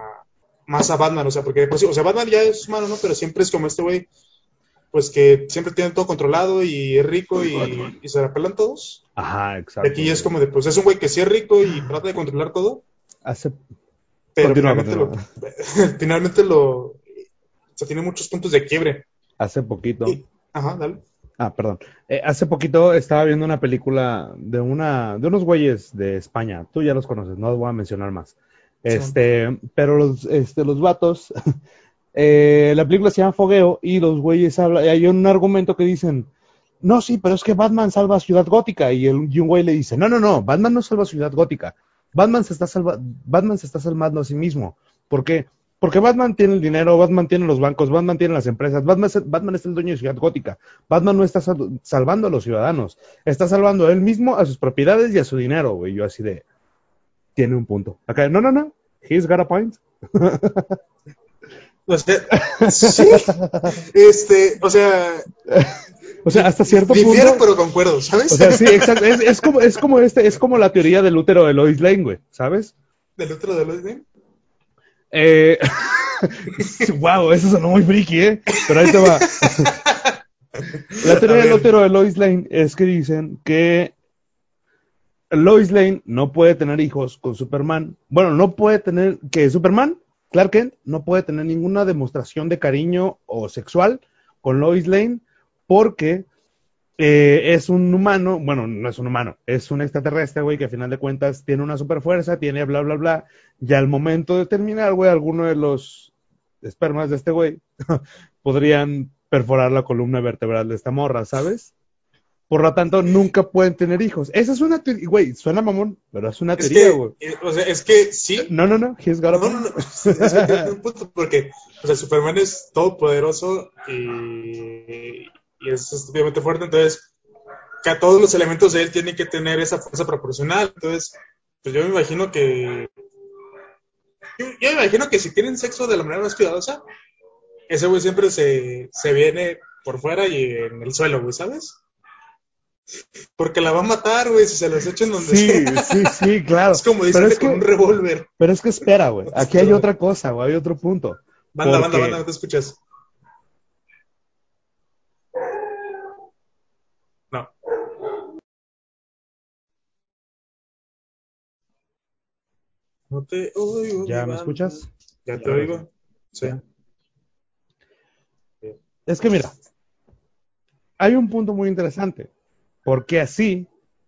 más a Batman, o sea, porque por sí, o sea, Batman ya es humano, ¿no? Pero siempre es como este güey, pues que siempre tiene todo controlado y es rico y, y se la pelan todos. Ajá, Y exacto. aquí es como de, pues es un güey que sí es rico y trata de controlar todo, Hace... pero finalmente. Lo, finalmente lo, o sea, tiene muchos puntos de quiebre. Hace poquito. Y- ajá, dale. Ah, perdón. Eh, hace poquito estaba viendo una película de una de unos güeyes de España. Tú ya los conoces, no los voy a mencionar más. Este, pero los este los vatos eh, la película se llama Fogueo y los güeyes hablan, hay un argumento que dicen, "No, sí, pero es que Batman salva a Ciudad Gótica" y, el, y un güey le dice, "No, no, no, Batman no salva a Ciudad Gótica. Batman se está salva Batman se está salvando a sí mismo. ¿Por qué? Porque Batman tiene el dinero, Batman tiene los bancos, Batman tiene las empresas, Batman, es- Batman es el dueño de Ciudad Gótica. Batman no está sal- salvando a los ciudadanos, está salvando a él mismo, a sus propiedades y a su dinero, güey. Yo así de, tiene un punto. Acá, no, no, no, he's got a point. O sea, sí. Este, o sea, O sea, hasta cierto difiero, punto. pero concuerdo, ¿sabes? O sea, sí, exacto. Es, es como, es como este, es como la teoría del útero de Lois Lane, güey, ¿sabes? Del otro de los de. Eh, wow, eso sonó muy friki, ¿eh? Pero ahí te va. La teoría del útero de Lois Lane es que dicen que Lois Lane no puede tener hijos con Superman. Bueno, no puede tener, que Superman, Clark Kent, no puede tener ninguna demostración de cariño o sexual con Lois Lane porque eh, es un humano, bueno, no es un humano, es un extraterrestre, güey, que a final de cuentas tiene una super fuerza, tiene bla, bla, bla. Y al momento de terminar, güey, alguno de los espermas de este güey podrían perforar la columna vertebral de esta morra, ¿sabes? Por lo tanto, nunca pueden tener hijos. Esa es una teoría, güey, suena mamón, pero es una teoría, güey. Eh, o sea, es que sí. No, no, no, he's got a No, no, no. Es que tiene un punto porque, o sea, Superman es todopoderoso y, y es estúpidamente fuerte, entonces, que a todos los elementos de él tienen que tener esa fuerza proporcional. Entonces, pues yo me imagino que. Yo, yo me imagino que si tienen sexo de la manera más cuidadosa, ese güey siempre se, se viene por fuera y en el suelo, güey, ¿sabes? Porque la va a matar, güey, si se los echan donde Sí, sea. sí, sí, claro. Es como dicen es con un revólver. Pero es que espera, güey. Aquí hay otra cosa, güey, hay otro punto. Banda, banda, Porque- banda, no te escuchas. No te oigo. ¿Ya me escuchas? Ya te oigo. Sí. Es que mira, hay un punto muy interesante. Porque así,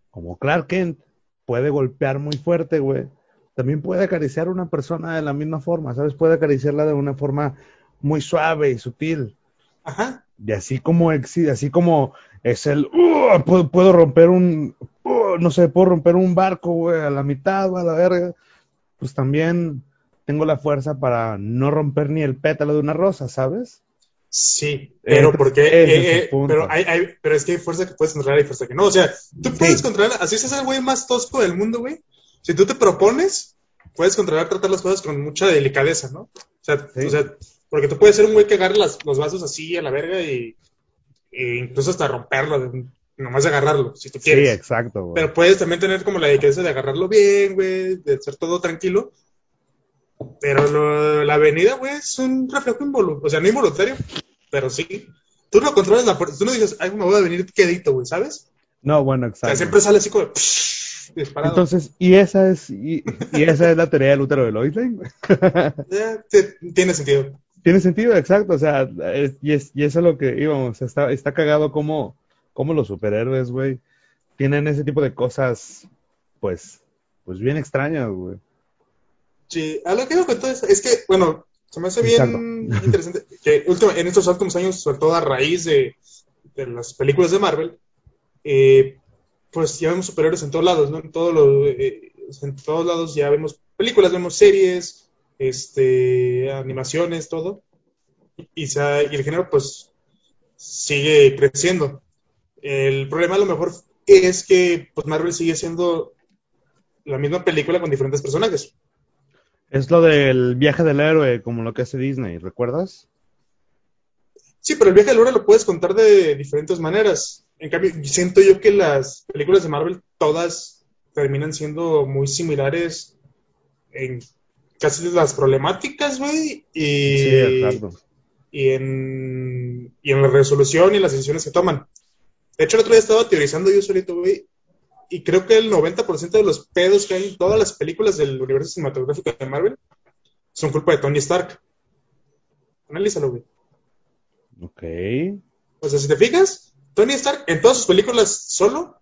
como Clark Kent puede golpear muy fuerte, güey, también puede acariciar a una persona de la misma forma, ¿sabes? Puede acariciarla de una forma muy suave y sutil. Ajá. Y así como exi- así como es el "Uh, puedo, puedo romper un uh, no sé, puedo romper un barco, güey, a la mitad, güey, a la verga. Pues también tengo la fuerza para no romper ni el pétalo de una rosa, ¿sabes? Sí, pero porque es eh, eh, pero hay, hay, pero es que hay fuerza que puedes controlar y fuerza que no. O sea, tú puedes controlar, así seas el güey más tosco del mundo, güey. Si tú te propones, puedes controlar, tratar las cosas con mucha delicadeza, ¿no? O sea, Sí. o sea porque tú puedes ser un güey que agarre las- los vasos así a la verga y, e incluso hasta romperlo, de- nomás de agarrarlo, si tú Sí, quieres. exacto, güey. Pero puedes también tener como la delicadeza de agarrarlo bien, güey, de hacer todo tranquilo. Pero lo- la avenida, güey, es un reflejo involuntario. O sea, no involuntario, pero sí. Tú no controlas la fuerza. Tú no dices, ay, me voy a venir quedito, güey, ¿sabes? No, bueno, O exacto. sea, siempre sale así como disparado. Entonces, y esa es y, y esa es la teoría del útero de Lois Lane, te- tiene sentido. Tiene sentido, exacto, o sea, es- y, es, y eso es lo que íbamos, está, está cagado como, como los superhéroes, güey, tienen ese tipo de cosas, pues, pues bien extrañas, güey. Sí, a lo que iba con todo es que, bueno, se me hace bien interesante que último- en estos últimos años, sobre todo a raíz de, de las películas de Marvel, eh, pues ya vemos superhéroes en todos lados, ¿no? En todos los, eh, en todos lados ya vemos películas, vemos series, este, animaciones, todo. Y el género, pues, sigue creciendo. El problema a lo mejor es que, pues, Marvel sigue siendo la misma película con diferentes personajes. Es lo del viaje del héroe, como lo que hace Disney, ¿recuerdas? Sí, pero el viaje del héroe lo puedes contar de diferentes maneras. En cambio, siento yo que las películas de Marvel todas terminan siendo muy similares en casi las problemáticas, güey, y, Sí, y, en, y en la resolución y las decisiones que toman. De hecho, el otro día estaba teorizando yo solito, güey, y creo que el 90% de los pedos que hay en todas las películas del universo cinematográfico de Marvel son culpa de Tony Stark. Analízalo, güey. Ok. O sea, si te fijas, Tony Stark en todas sus películas solo,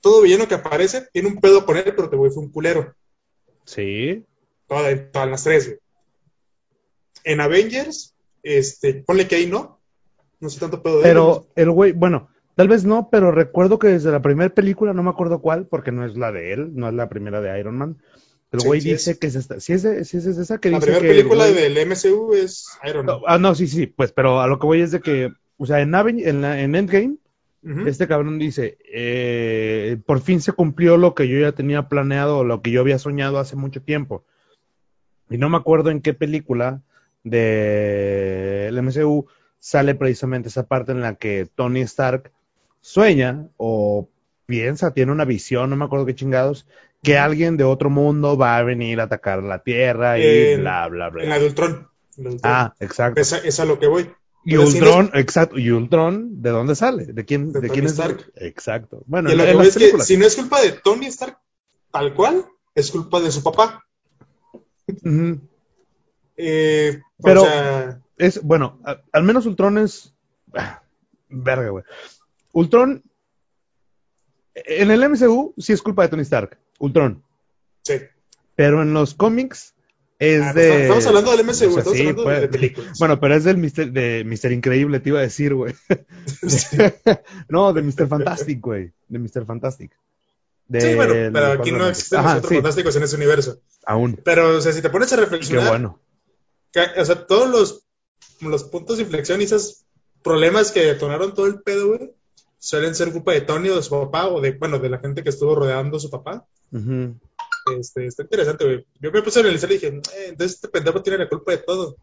todo villano que aparece tiene un pedo con él, pero te güey fue un culero. Sí. Toda- todas las tres, güey. En Avengers, este, ponle que ahí no. No sé tanto pedo de él. Pero el güey, bueno, tal vez no, pero recuerdo que desde la primera película, no me acuerdo cuál, porque no es la de él, no es la primera de Iron Man. El güey sí dice es. que es esta, sí es, de, es de esa que La dice primera que el película güey- del MCU es Iron Man. No, ah, no, sí, sí, pues, pero a lo que voy es de que, o sea, en, Aven- en, la- en Endgame, este cabrón dice, eh, por fin se cumplió lo que yo ya tenía planeado, lo que yo había soñado hace mucho tiempo. Y no me acuerdo en qué película del MCU sale precisamente esa parte en la que Tony Stark sueña o piensa, tiene una visión, no me acuerdo qué chingados, que alguien de otro mundo va a venir a atacar la Tierra y En- bla, bla, En la bla. de Ultron. En la de Ultron. Ah, exacto. Esa- es a lo que voy. Y Ultron, exacto, y Ultron, ¿de dónde sale? ¿De quién, de, quién es? Stark. Exacto. Bueno, y lo que es que si no es culpa de Tony Stark, tal cual, es culpa de su papá. eh, Pero, o sea... es, bueno, al menos Ultron es, verga, güey. Ultron, en el MCU sí es culpa de Tony Stark, Ultron. Sí. Pero en los cómics es ah, pues, de. Estamos hablando del MCU, estamos hablando de, películas. Bueno, pero es del Mister, de Mister Increíble, te iba a decir, güey. no, de Mister Fantastic, güey. De Mister Fantastic. sí, bueno, pero aquí no existen los otros fantásticos en ese universo. Aún. Pero, o sea, si te pones a reflexionar. Qué bueno. o sea, todos los, los puntos de inflexión y esos problemas que detonaron todo el pedo, güey, suelen ser culpa de Tony o de su papá, o de, bueno, de la gente que estuvo rodeando a su papá. Este, está interesante, güey. Yo me puse a analizar y dije, eh, entonces este pendejo tiene la culpa de todo.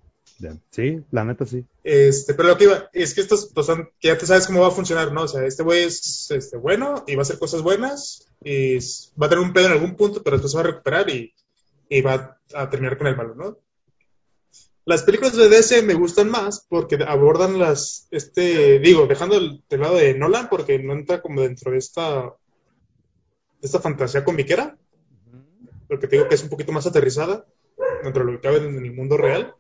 Sí, la neta sí. Este, pero lo que iba, es que estos pues, son, que ya te sabes cómo va a funcionar, ¿no? O sea, este güey es este, bueno y va a hacer cosas buenas y va a tener un pedo en algún punto, pero después va a recuperar y, y va a terminar con el malo, ¿no? Las películas de DC me gustan más porque abordan las, este, digo, dejando el, lado de Nolan porque no entra como dentro de esta, de esta fantasía comiquera, porque te digo que es un poquito más aterrizada dentro de lo que cabe en el mundo real.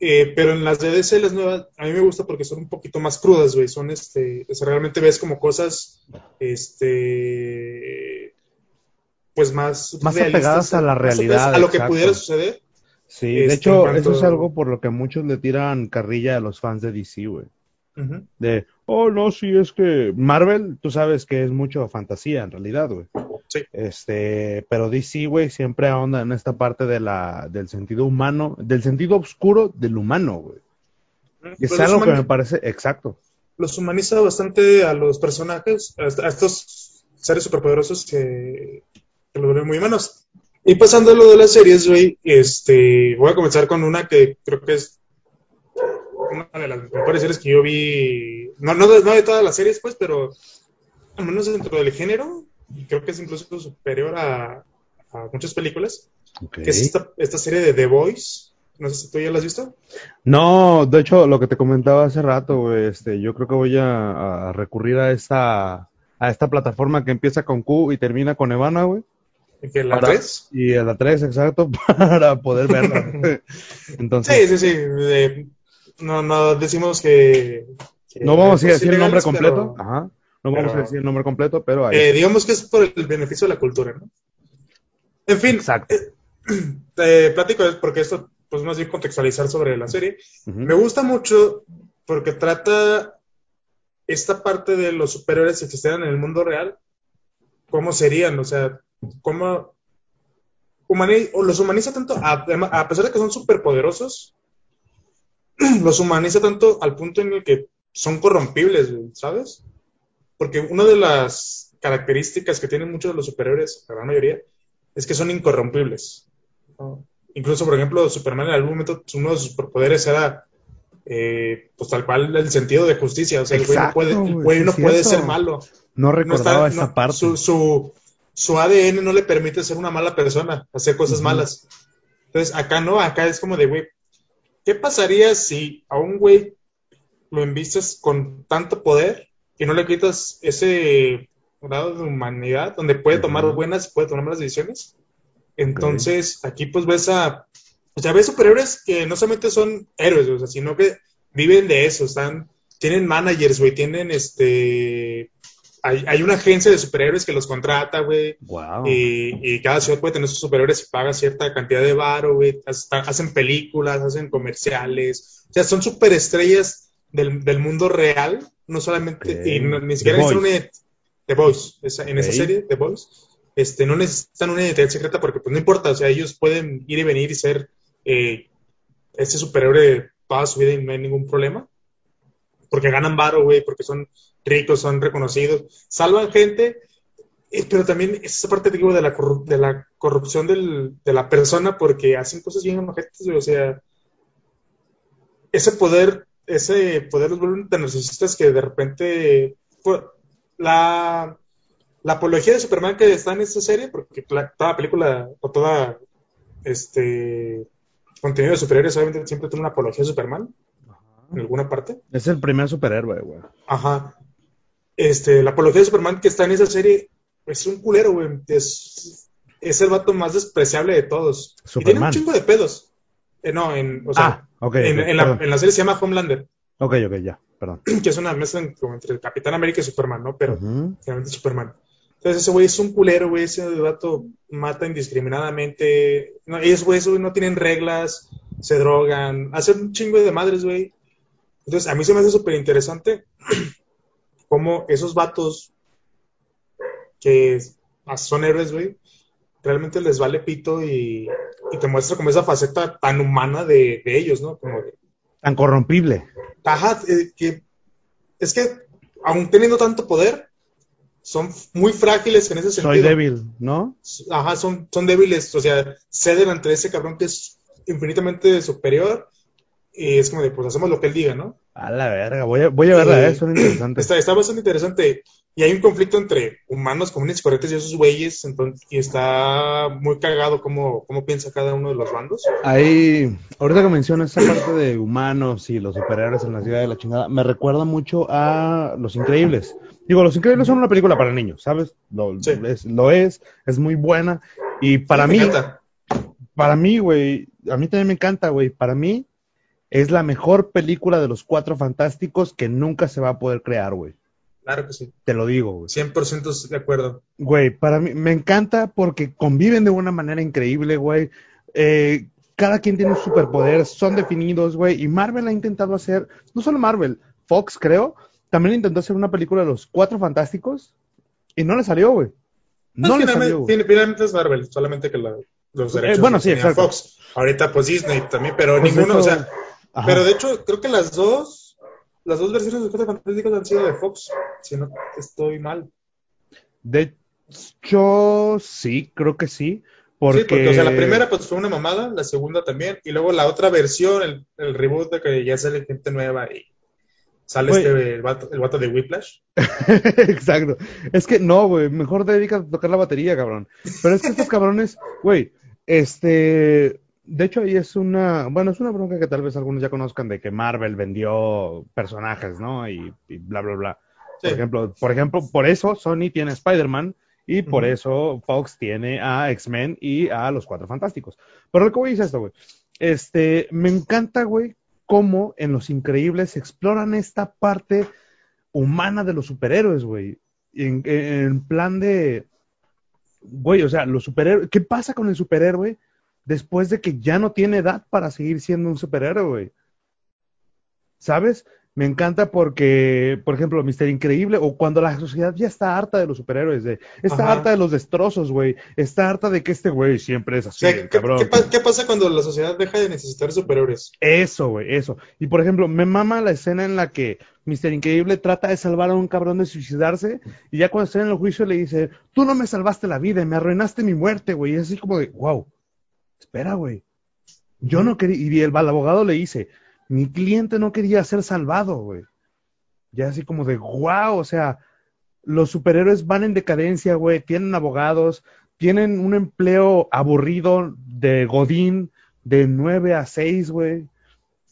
Eh, pero en las de DC, las nuevas, a mí me gusta porque son un poquito más crudas, güey. Son, este, o sea, realmente ves como cosas, este, pues más... Más apegadas a la realidad. A lo que pudiera suceder. Sí, de este, hecho, eso es algo por lo que muchos le tiran carrilla a los fans de DC, güey. De, oh, no, sí, es que Marvel, tú sabes que es mucho fantasía en realidad, güey. Sí. Este, pero DC, güey, siempre ahonda en esta parte de la, del sentido humano, del sentido oscuro del humano, güey. Es algo que me parece exacto. Los humaniza bastante a los personajes, a, estos seres superpoderosos que, que los ven muy humanos. Y pasando a lo de las series, güey, este, voy a comenzar con una que creo que es una de las mejores series que yo vi, no, no, de, todas las series, pues, pero al menos dentro del género, creo que es incluso superior a, muchas películas, que es esta, serie de The Voice. No sé si tú ya la has visto. No, de hecho, lo que te comentaba hace rato, este, yo creo que voy a, recurrir a esta, a esta plataforma que empieza con Q y termina con Evana, güey. ¿Que la 3? Y la 3, exacto, para poder verla. Entonces, sí, sí, sí no, no decimos que, no vamos a decir el nombre completo. Ajá. No vamos a decir el nombre completo, pero ahí. Eh, digamos que es por el beneficio de la cultura, ¿no? En fin. Exacto. Eh, platico porque esto, pues más bien contextualizar sobre la serie. Me gusta mucho porque trata esta parte de los superiores que existieran en el mundo real, cómo serían, o sea, cómo los humaniza tanto, a, a pesar de que son superpoderosos, los humaniza tanto al punto en el que son corrompibles, ¿sabes? Porque una de las características que tienen muchos de los superhéroes, la gran mayoría, es que son incorrompibles. Incluso, por ejemplo, Superman en algún momento uno de sus superpoderes era, eh, pues tal cual, el sentido de justicia. O sea, el güey no puede, el no puede ser malo. No recordaba esa parte. Su, su, ADN no le permite ser una mala persona, hacer cosas malas. Entonces, acá no, acá es como de, güey, ¿Qué pasaría si a un güey lo envistes con tanto poder y no le quitas ese grado de humanidad donde puede tomar buenas puede tomar malas decisiones? Entonces, aquí pues ves a, o sea, ves superhéroes que no solamente son héroes, o sea, sino que viven de eso, están, tienen managers, güey, tienen este, hay, una agencia de superhéroes que los contrata, güey. Y, cada ciudad puede tener sus superhéroes y paga cierta cantidad de varo, güey. Hacen películas, hacen comerciales. O sea, son superestrellas del, del mundo real. No solamente, y ni siquiera necesitan una The Voice, en esa serie, The Voice. Este, no necesitan una identidad secreta porque pues no importa, o sea, ellos pueden ir y venir y ser eh, ese superhéroe toda su vida y no hay ningún problema. Porque ganan varo, güey, porque son ricos, son reconocidos, salvan gente, eh, pero también esa parte digo, de, la de la corrupción de la persona porque hacen cosas bien enojantes, o sea, ese poder, ese poder los vuelven tan narcisistas que de repente la, la apología de Superman que está en esta serie, porque toda película o toda este contenido de superhéroes obviamente siempre tiene una apología de Superman. En alguna parte. Es el primer superhéroe, güey. Ajá. Este, la apología de Superman que está en esa serie es un culero, güey. Es, es el vato más despreciable de todos. Y tiene un chingo de pedos. Eh, no, en, o sea, Ah, ok, en, la, en la serie se llama Homelander, Ok, ok, ya, perdón. que es una mezcla entre Capitán América y Superman, ¿no? Pero realmente Superman. Entonces ese güey es un culero, güey, ese vato mata indiscriminadamente. No, ellos, güey, no tienen reglas, se drogan, hacen un chingo de madres, güey. Entonces a mí se me hace súper interesante cómo esos vatos que son héroes, güey, realmente les vale pito y, y te muestra como esa faceta tan humana de, de ellos, ¿no? Como de, Tan corrompible. Ajá, eh, que es que aun teniendo tanto poder, son muy frágiles en ese sentido. Soy débil, ¿no? Ajá, son, son débiles, o sea, ceden ante ese cabrón que es infinitamente superior y es como de, pues hacemos lo que él diga, ¿no? A la verga, voy a, voy a verla, Eh. Suena interesante. Está, está bastante interesante y hay un conflicto entre humanos comunes y corrientes y esos güeyes, entonces, y está muy cagado cómo, cómo piensa cada uno de los bandos. Ahí, ahorita que mencionas esa parte de humanos y los superhéroes en la ciudad de la chingada, me recuerda mucho a Los Increíbles. Digo, Los Increíbles son una película para niños, ¿sabes? Lo, Sí. es, lo es, es muy buena. Y para Me mí, encanta. para mí, güey, a mí también me encanta, güey. Para mí es la mejor película de los cuatro fantásticos que nunca se va a poder crear, güey. Claro que sí, Te lo digo, güey. 100% de acuerdo. Güey, para mí me encanta porque conviven de una manera increíble, güey. Eh, cada quien tiene un superpoder, son definidos, güey. Y Marvel ha intentado hacer, no solo Marvel, Fox creo, también intentó hacer una película de los cuatro fantásticos y no le salió, güey. No Pues le finalmente, salió. güey. finalmente es Marvel, solamente que la- los Eh, derechos bueno, sí, exacto. Fox. Ahorita pues Disney también, pero Pues ninguno, eso- o sea, Ajá. pero de hecho creo que las dos, las dos versiones de los Cuatro Fantásticos han sido de Fox, si no estoy mal. De hecho, sí, creo que sí. Porque, Sí, porque o sea, la primera pues fue una mamada, la segunda también, y luego la otra versión, el, el reboot de que ya sale gente nueva y sale este el vato, el vato de Whiplash. Exacto. Es que no, güey. Mejor dedícate a tocar la batería, cabrón. Pero es que estos cabrones, güey, este. De hecho, ahí es una. Bueno, es una bronca que tal vez algunos ya conozcan de que Marvel vendió personajes, ¿no? Y, y bla, bla, bla. Sí. Por ejemplo, por ejemplo, por eso Sony tiene a Spider-Man y por eso Fox tiene a X-Men y a los Cuatro Fantásticos. Pero lo que voy a decir es esto, güey. Este, me encanta, güey, cómo en Los Increíbles exploran esta parte humana de los superhéroes, güey. En, en plan de, güey, o sea, los superhéroes, ¿qué pasa con el superhéroe después de que ya no tiene edad para seguir siendo un superhéroe, güey? ¿Sabes? Me encanta porque, por ejemplo, Mister Increíble, o cuando la sociedad ya está harta de los superhéroes, de, está Ajá. harta de los destrozos, güey, está harta de que este güey siempre es O así, sea, ¿qué, cabrón. qué pa- qué pasa cuando la sociedad deja de necesitar superhéroes? Eso, güey, eso. Y por ejemplo, me mama la escena en la que Mr. Increíble trata de salvar a un cabrón de suicidarse y ya cuando está en el juicio le dice, tú no me salvaste la vida, me arruinaste mi muerte, güey. Y es así como de, wow, espera, güey. Yo no quería, y el, el abogado le dice, mi cliente no quería ser salvado, güey. Ya así como de, wow, o sea, los superhéroes van en decadencia, güey, tienen abogados, tienen un empleo aburrido de Godín de 9 a 6, güey.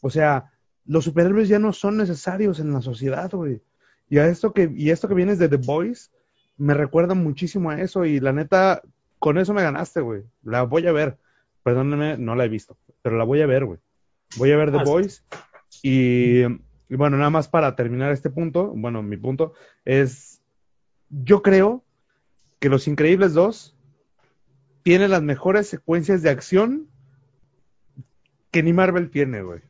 O sea, los superhéroes ya no son necesarios en la sociedad, güey. Y a esto que, y esto que vienes de The Boys, me recuerda muchísimo a eso, y la neta, con eso me ganaste, güey. La voy a ver. Perdónenme, no la he visto, pero la voy a ver, güey. Voy a ver The Ah, sí. Boys y, y bueno, nada más para terminar este punto, bueno, mi punto es, yo creo que Los Increíbles 2 tiene las mejores secuencias de acción que ni Marvel tiene, güey.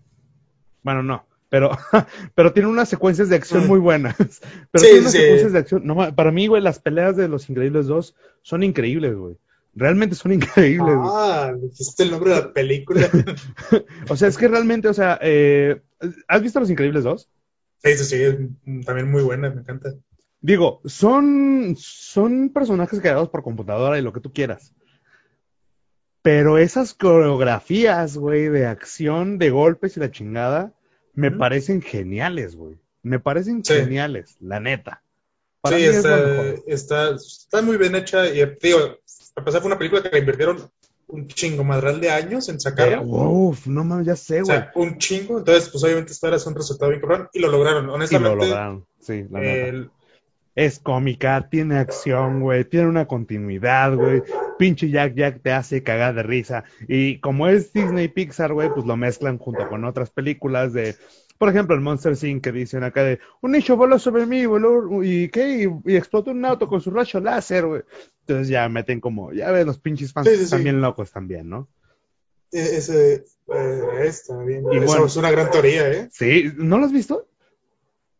Bueno, no, pero, pero tiene unas secuencias de acción muy buenas. Pero Sí, tiene unas sí. secuencias de acción, no, para mí, güey, las peleas de Los Increíbles 2 son increíbles, güey. Realmente son increíbles. Ah, dijiste el nombre de la película. O sea, es que realmente, o sea, eh, ¿has visto Los Increíbles 2? Sí, sí, sí, es también muy buena, me encanta. Digo, son, son personajes creados por computadora y lo que tú quieras. Pero esas coreografías, güey, de acción, de golpes y la chingada, me parecen geniales, güey. Me parecen Sí. geniales, la neta. Para sí, mí es está, lo mejor. está, está muy bien hecha y digo, a pesar fue una película que le invirtieron un chingo madral de años en sacarlo. Uf, no mames, ya sé, o güey. sea, un chingo. Entonces, pues obviamente esperas un resultado bien cabrón. Y lo lograron, Y honestamente. lo lograron, sí, la neta. el- Es cómica, tiene acción, güey, tiene una continuidad, güey. Pinche Jack Jack te hace cagar de risa. Y como es Disney Pixar, güey, pues lo mezclan junto con otras películas de, por ejemplo, el Monster Inc. que dicen acá de, un nicho voló sobre mí, voló, y qué, y, y explotó un auto con su rayo láser, güey. Entonces ya meten como, ya ves, los pinches fans Sí, sí, están sí. bien locos también, ¿no? e- ese eh, está bien. Y bueno. es una gran teoría, ¿eh? Sí, ¿no lo has visto?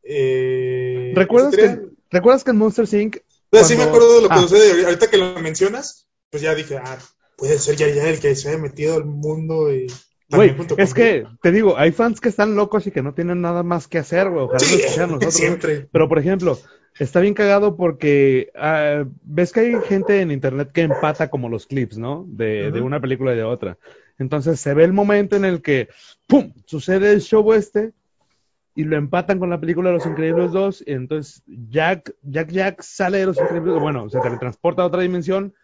eh ¿Recuerdas que, ¿recuerdas que en Monster Inc. O sea, sí me cuando- acuerdo de lo que Ah. sucede. Ahorita que lo mencionas, pues ya dije, ah, puede ser ya, ya el que se haya metido al mundo y. Güey, es que, te digo, hay fans que están locos y que no tienen nada más que hacer, güey. Ojalá Sí, nos nosotros. siempre. Pero, por ejemplo, está bien cagado porque ah, ves que hay gente en internet que empata como los clips, ¿no? De, una película y de otra. Entonces se ve el momento en el que, ¡pum!, sucede el show este y lo empatan con la película de Los Increíbles 2. Y entonces Jack, Jack Jack sale de Los Increíbles, bueno, se teletransporta a otra dimensión,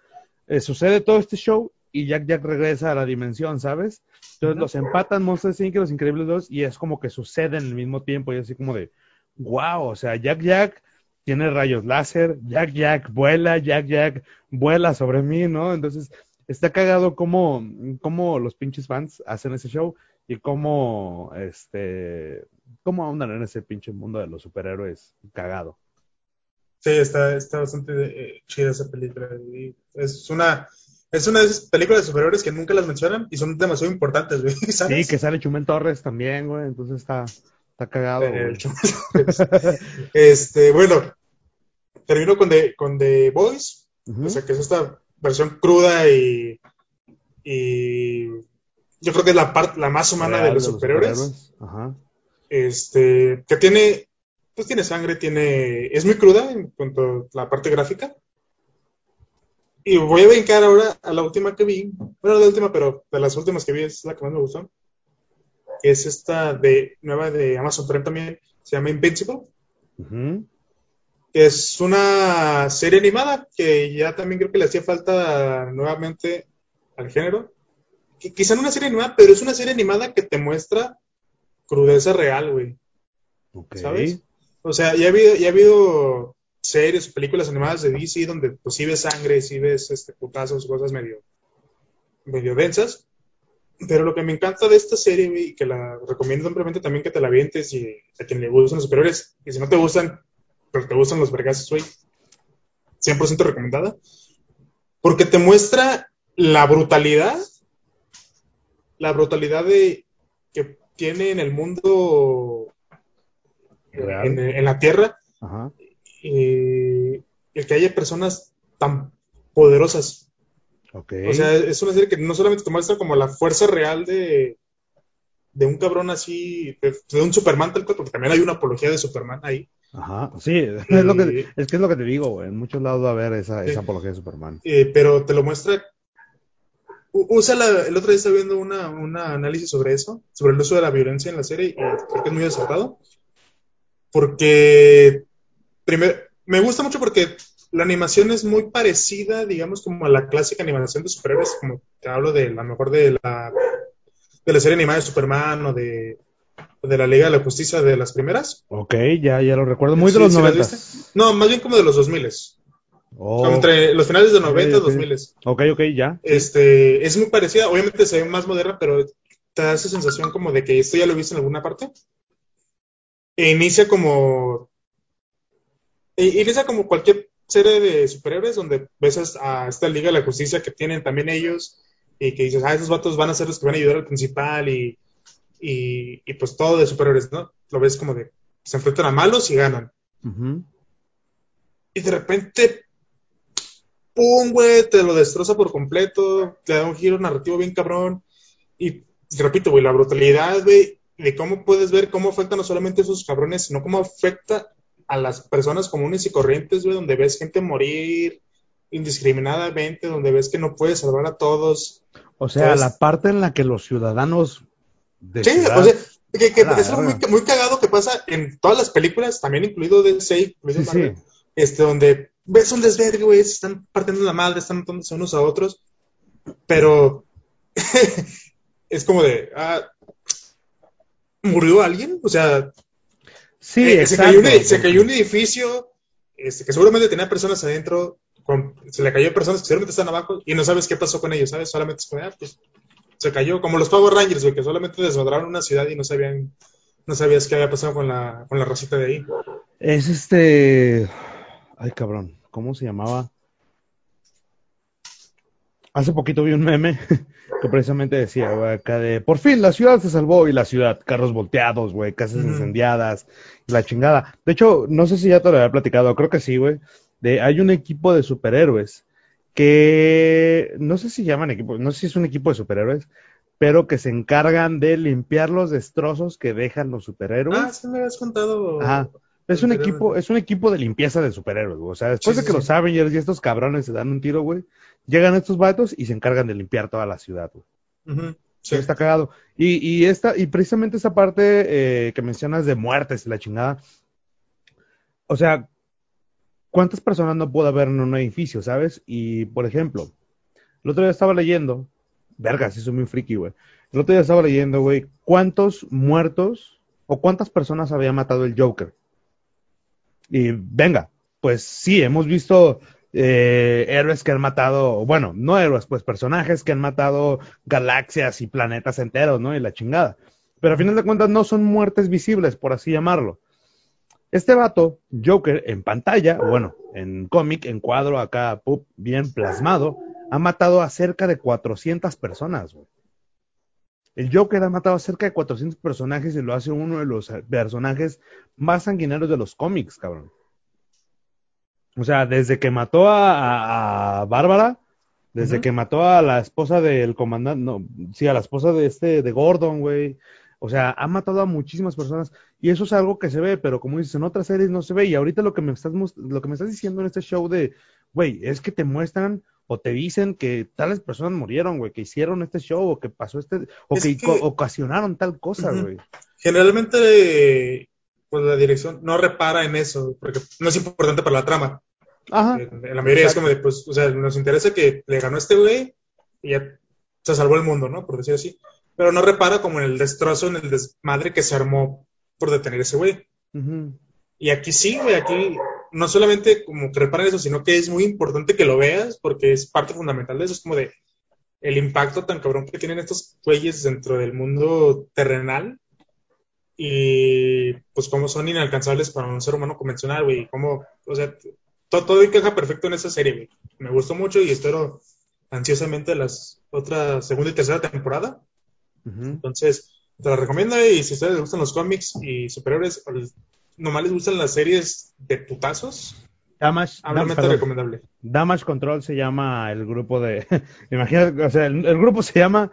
eh, sucede todo este show y Jack Jack regresa a la dimensión, ¿sabes? Entonces los empatan Monster Inc. y Los Increíbles 2 y es como que sucede en el mismo tiempo y así como de, wow, o sea, Jack Jack tiene rayos láser, Jack Jack vuela, Jack Jack vuela sobre mí, ¿no? Entonces está cagado cómo, cómo los pinches fans hacen ese show y cómo, este, cómo ahondan en ese pinche mundo de los superhéroes cagado. Sí, está, está bastante eh, chida esa película. y es una. Es una de esas películas de superhéroes que nunca las mencionan y son demasiado importantes, güey. Sí, ¿Sabes? que sale Chumel Torres también, güey, entonces está, está cagado. Eh, güey. este, bueno, termino con The, con The Boys, Ujú. o sea que es esta versión cruda y, y yo creo que es la parte la más humana Real de los superhéroes. superhéroes. Ajá. Este, que tiene, pues tiene sangre, tiene, es muy cruda en cuanto a la parte gráfica. Y voy a brincar ahora a la última que vi, bueno, la última, pero de las últimas que vi es la que más me gustó, que es esta de nueva de Amazon Prime también, se llama Invincible, que es una serie animada que ya también creo que le hacía falta nuevamente al género. Que quizá no una serie animada, pero es una serie animada que te muestra crudeza real, güey. ¿sabes? O sea, ya ha habido, ya ha habido series, películas animadas de DC donde pues sí ves sangre, sí ves este, putazos, cosas medio, medio densas. Pero lo que me encanta de esta serie, y que la recomiendo ampliamente también que te la vientes y a quien le gustan los superiores, y si no te gustan, pero te gustan los vergazos, güey, 100% recomendada, porque te muestra la brutalidad, la brutalidad de que tiene en el mundo, en, en la Tierra, Ajá. Eh, el que haya personas tan poderosas. Ok. O sea, es una serie que no solamente te muestra como la fuerza real de, de un cabrón así, de, de un Superman tal cual, porque también hay una apología de Superman ahí. Ajá. Sí, es, lo que, es que es lo que te digo, güey. En muchos lados va a haber esa, apología de Superman. Eh, pero te lo muestra. Usa la- el otro día estaba viendo una, una análisis sobre eso, sobre el uso de la violencia en la serie, y creo que es muy acertado. Porque, primero, me gusta mucho porque la animación es muy parecida, digamos, como a la clásica animación de superhéroes, como te hablo de la mejor de la, de la serie animada de Superman o de, de la Liga de la Justicia de las primeras. Ok, ya, ya lo recuerdo. Muy de Sí, los ¿sí las noventas. viste? No, más bien como de los 2000 Oh, como entre los finales de 90 y ok. 2000 ok, ok, ya. Este, es muy parecida, obviamente se ve más moderna, pero te da esa sensación como de que esto ya lo viste en alguna parte. E inicia como. E- inicia como cualquier serie de superhéroes donde ves a esta Liga de la Justicia que tienen también ellos y que dices, ah, esos vatos van a ser los que van a ayudar al principal y, y, y pues todo de superhéroes, ¿no? Lo ves como de se enfrentan a malos y ganan. Y de repente, ¡pum, güey! Te lo destroza por completo, te da un giro narrativo bien cabrón. Y te repito, güey, la brutalidad, güey, de cómo puedes ver cómo afecta no solamente a esos cabrones, sino cómo afecta a las personas comunes y corrientes, güey, donde ves gente morir indiscriminadamente, donde ves que no puedes salvar a todos. O sea, Entonces- la parte en la que los ciudadanos de Sí, ciudad- o sea, que, es algo muy, muy cagado que pasa en todas las películas, también incluido DC, incluido Sí, Marvel, sí. este, donde ves un desvergue, güey, se están partiendo la madre, están matándose unos a otros, pero es como de, ah, ¿murió alguien? O sea, Sí, eh, se, exacto. cayó un, se cayó un edificio este, que seguramente tenía personas adentro, con- se le cayó personas que seguramente están abajo y no sabes qué pasó con ellos, ¿sabes? Solamente es como, ah, pues se cayó, como los Power Rangers, güey, que solamente desmadraron una ciudad y no sabían, no sabías qué había pasado con la, con la racita de ahí. Es este. Ay, cabrón. ¿Cómo se llamaba? Hace poquito vi un meme que precisamente decía, güey, acá de por fin la ciudad se salvó y la ciudad, carros volteados, güey, casas Ujú. incendiadas, y la chingada. De hecho, no sé si ya te lo había platicado, creo que sí, güey. De hay un equipo de superhéroes que no sé si llaman equipo, no sé si es un equipo de superhéroes, pero que se encargan de limpiar los destrozos que dejan los superhéroes. Ah, sí me habías contado. Ajá. Es un equipo, es un equipo de limpieza de superhéroes, güey. O sea, después Sí, de que sí. los Avengers y estos cabrones se dan un tiro, güey, llegan estos vatos y se encargan de limpiar toda la ciudad, güey. Sí. Está cagado. Y, y esta, y precisamente esa parte eh, que mencionas de muertes y la chingada. O sea, ¿cuántas personas no puede haber en un edificio, sabes? Y, por ejemplo, el otro día estaba leyendo, verga, sí soy muy friki, güey. El otro día estaba leyendo, güey, cuántos muertos o cuántas personas había matado el Joker. Y venga, pues sí, hemos visto eh, héroes que han matado, bueno, no héroes, pues personajes que han matado galaxias y planetas enteros, ¿no? Y la chingada. Pero a final de cuentas no son muertes visibles, por así llamarlo. Este vato, Joker, en pantalla, bueno, en cómic, en cuadro acá, bien plasmado, ha matado a cerca de 400 personas. El Joker ha matado a cerca de 400 personajes y lo hace uno de los personajes más sanguinarios de los cómics, cabrón. O sea, desde que mató a, a- a Bárbara, desde que mató a la esposa del comandante, no, sí, a la esposa de este, de Gordon, güey. O sea, ha matado a muchísimas personas y eso es algo que se ve, pero como dices, en otras series no se ve. Y ahorita lo que me estás, lo que me estás diciendo en este show de, güey, es que te muestran o te dicen que tales personas murieron, güey, que hicieron este show o que pasó este, o Es que, ocasionaron tal cosa, güey. Generalmente, pues la dirección no repara en eso, porque no es importante para la trama. Ajá. La mayoría es como de, pues, o sea, nos interesa que le ganó este güey y ya se salvó el mundo, ¿no? Por decir así. Pero no repara como en el destrozo, en el desmadre que se armó por detener ese güey. Ujú. Y aquí sí, güey, aquí no solamente como que reparan eso, sino que es muy importante que lo veas porque es parte fundamental de eso. Es como de el impacto tan cabrón que tienen estos güeyes dentro del mundo terrenal y pues cómo son inalcanzables para un ser humano convencional, güey. Cómo, o sea, todo, todo encaja perfecto en esa serie. Me gustó mucho y espero ansiosamente las otra segunda y tercera temporada. Entonces, te la recomiendo y si a ustedes les gustan los cómics y superhéroes, nomás les gustan las series de putazos, Damage, Dam- ampliamente recomendable. Damage Control se llama el grupo de. Imagínate, o sea, el, el grupo se llama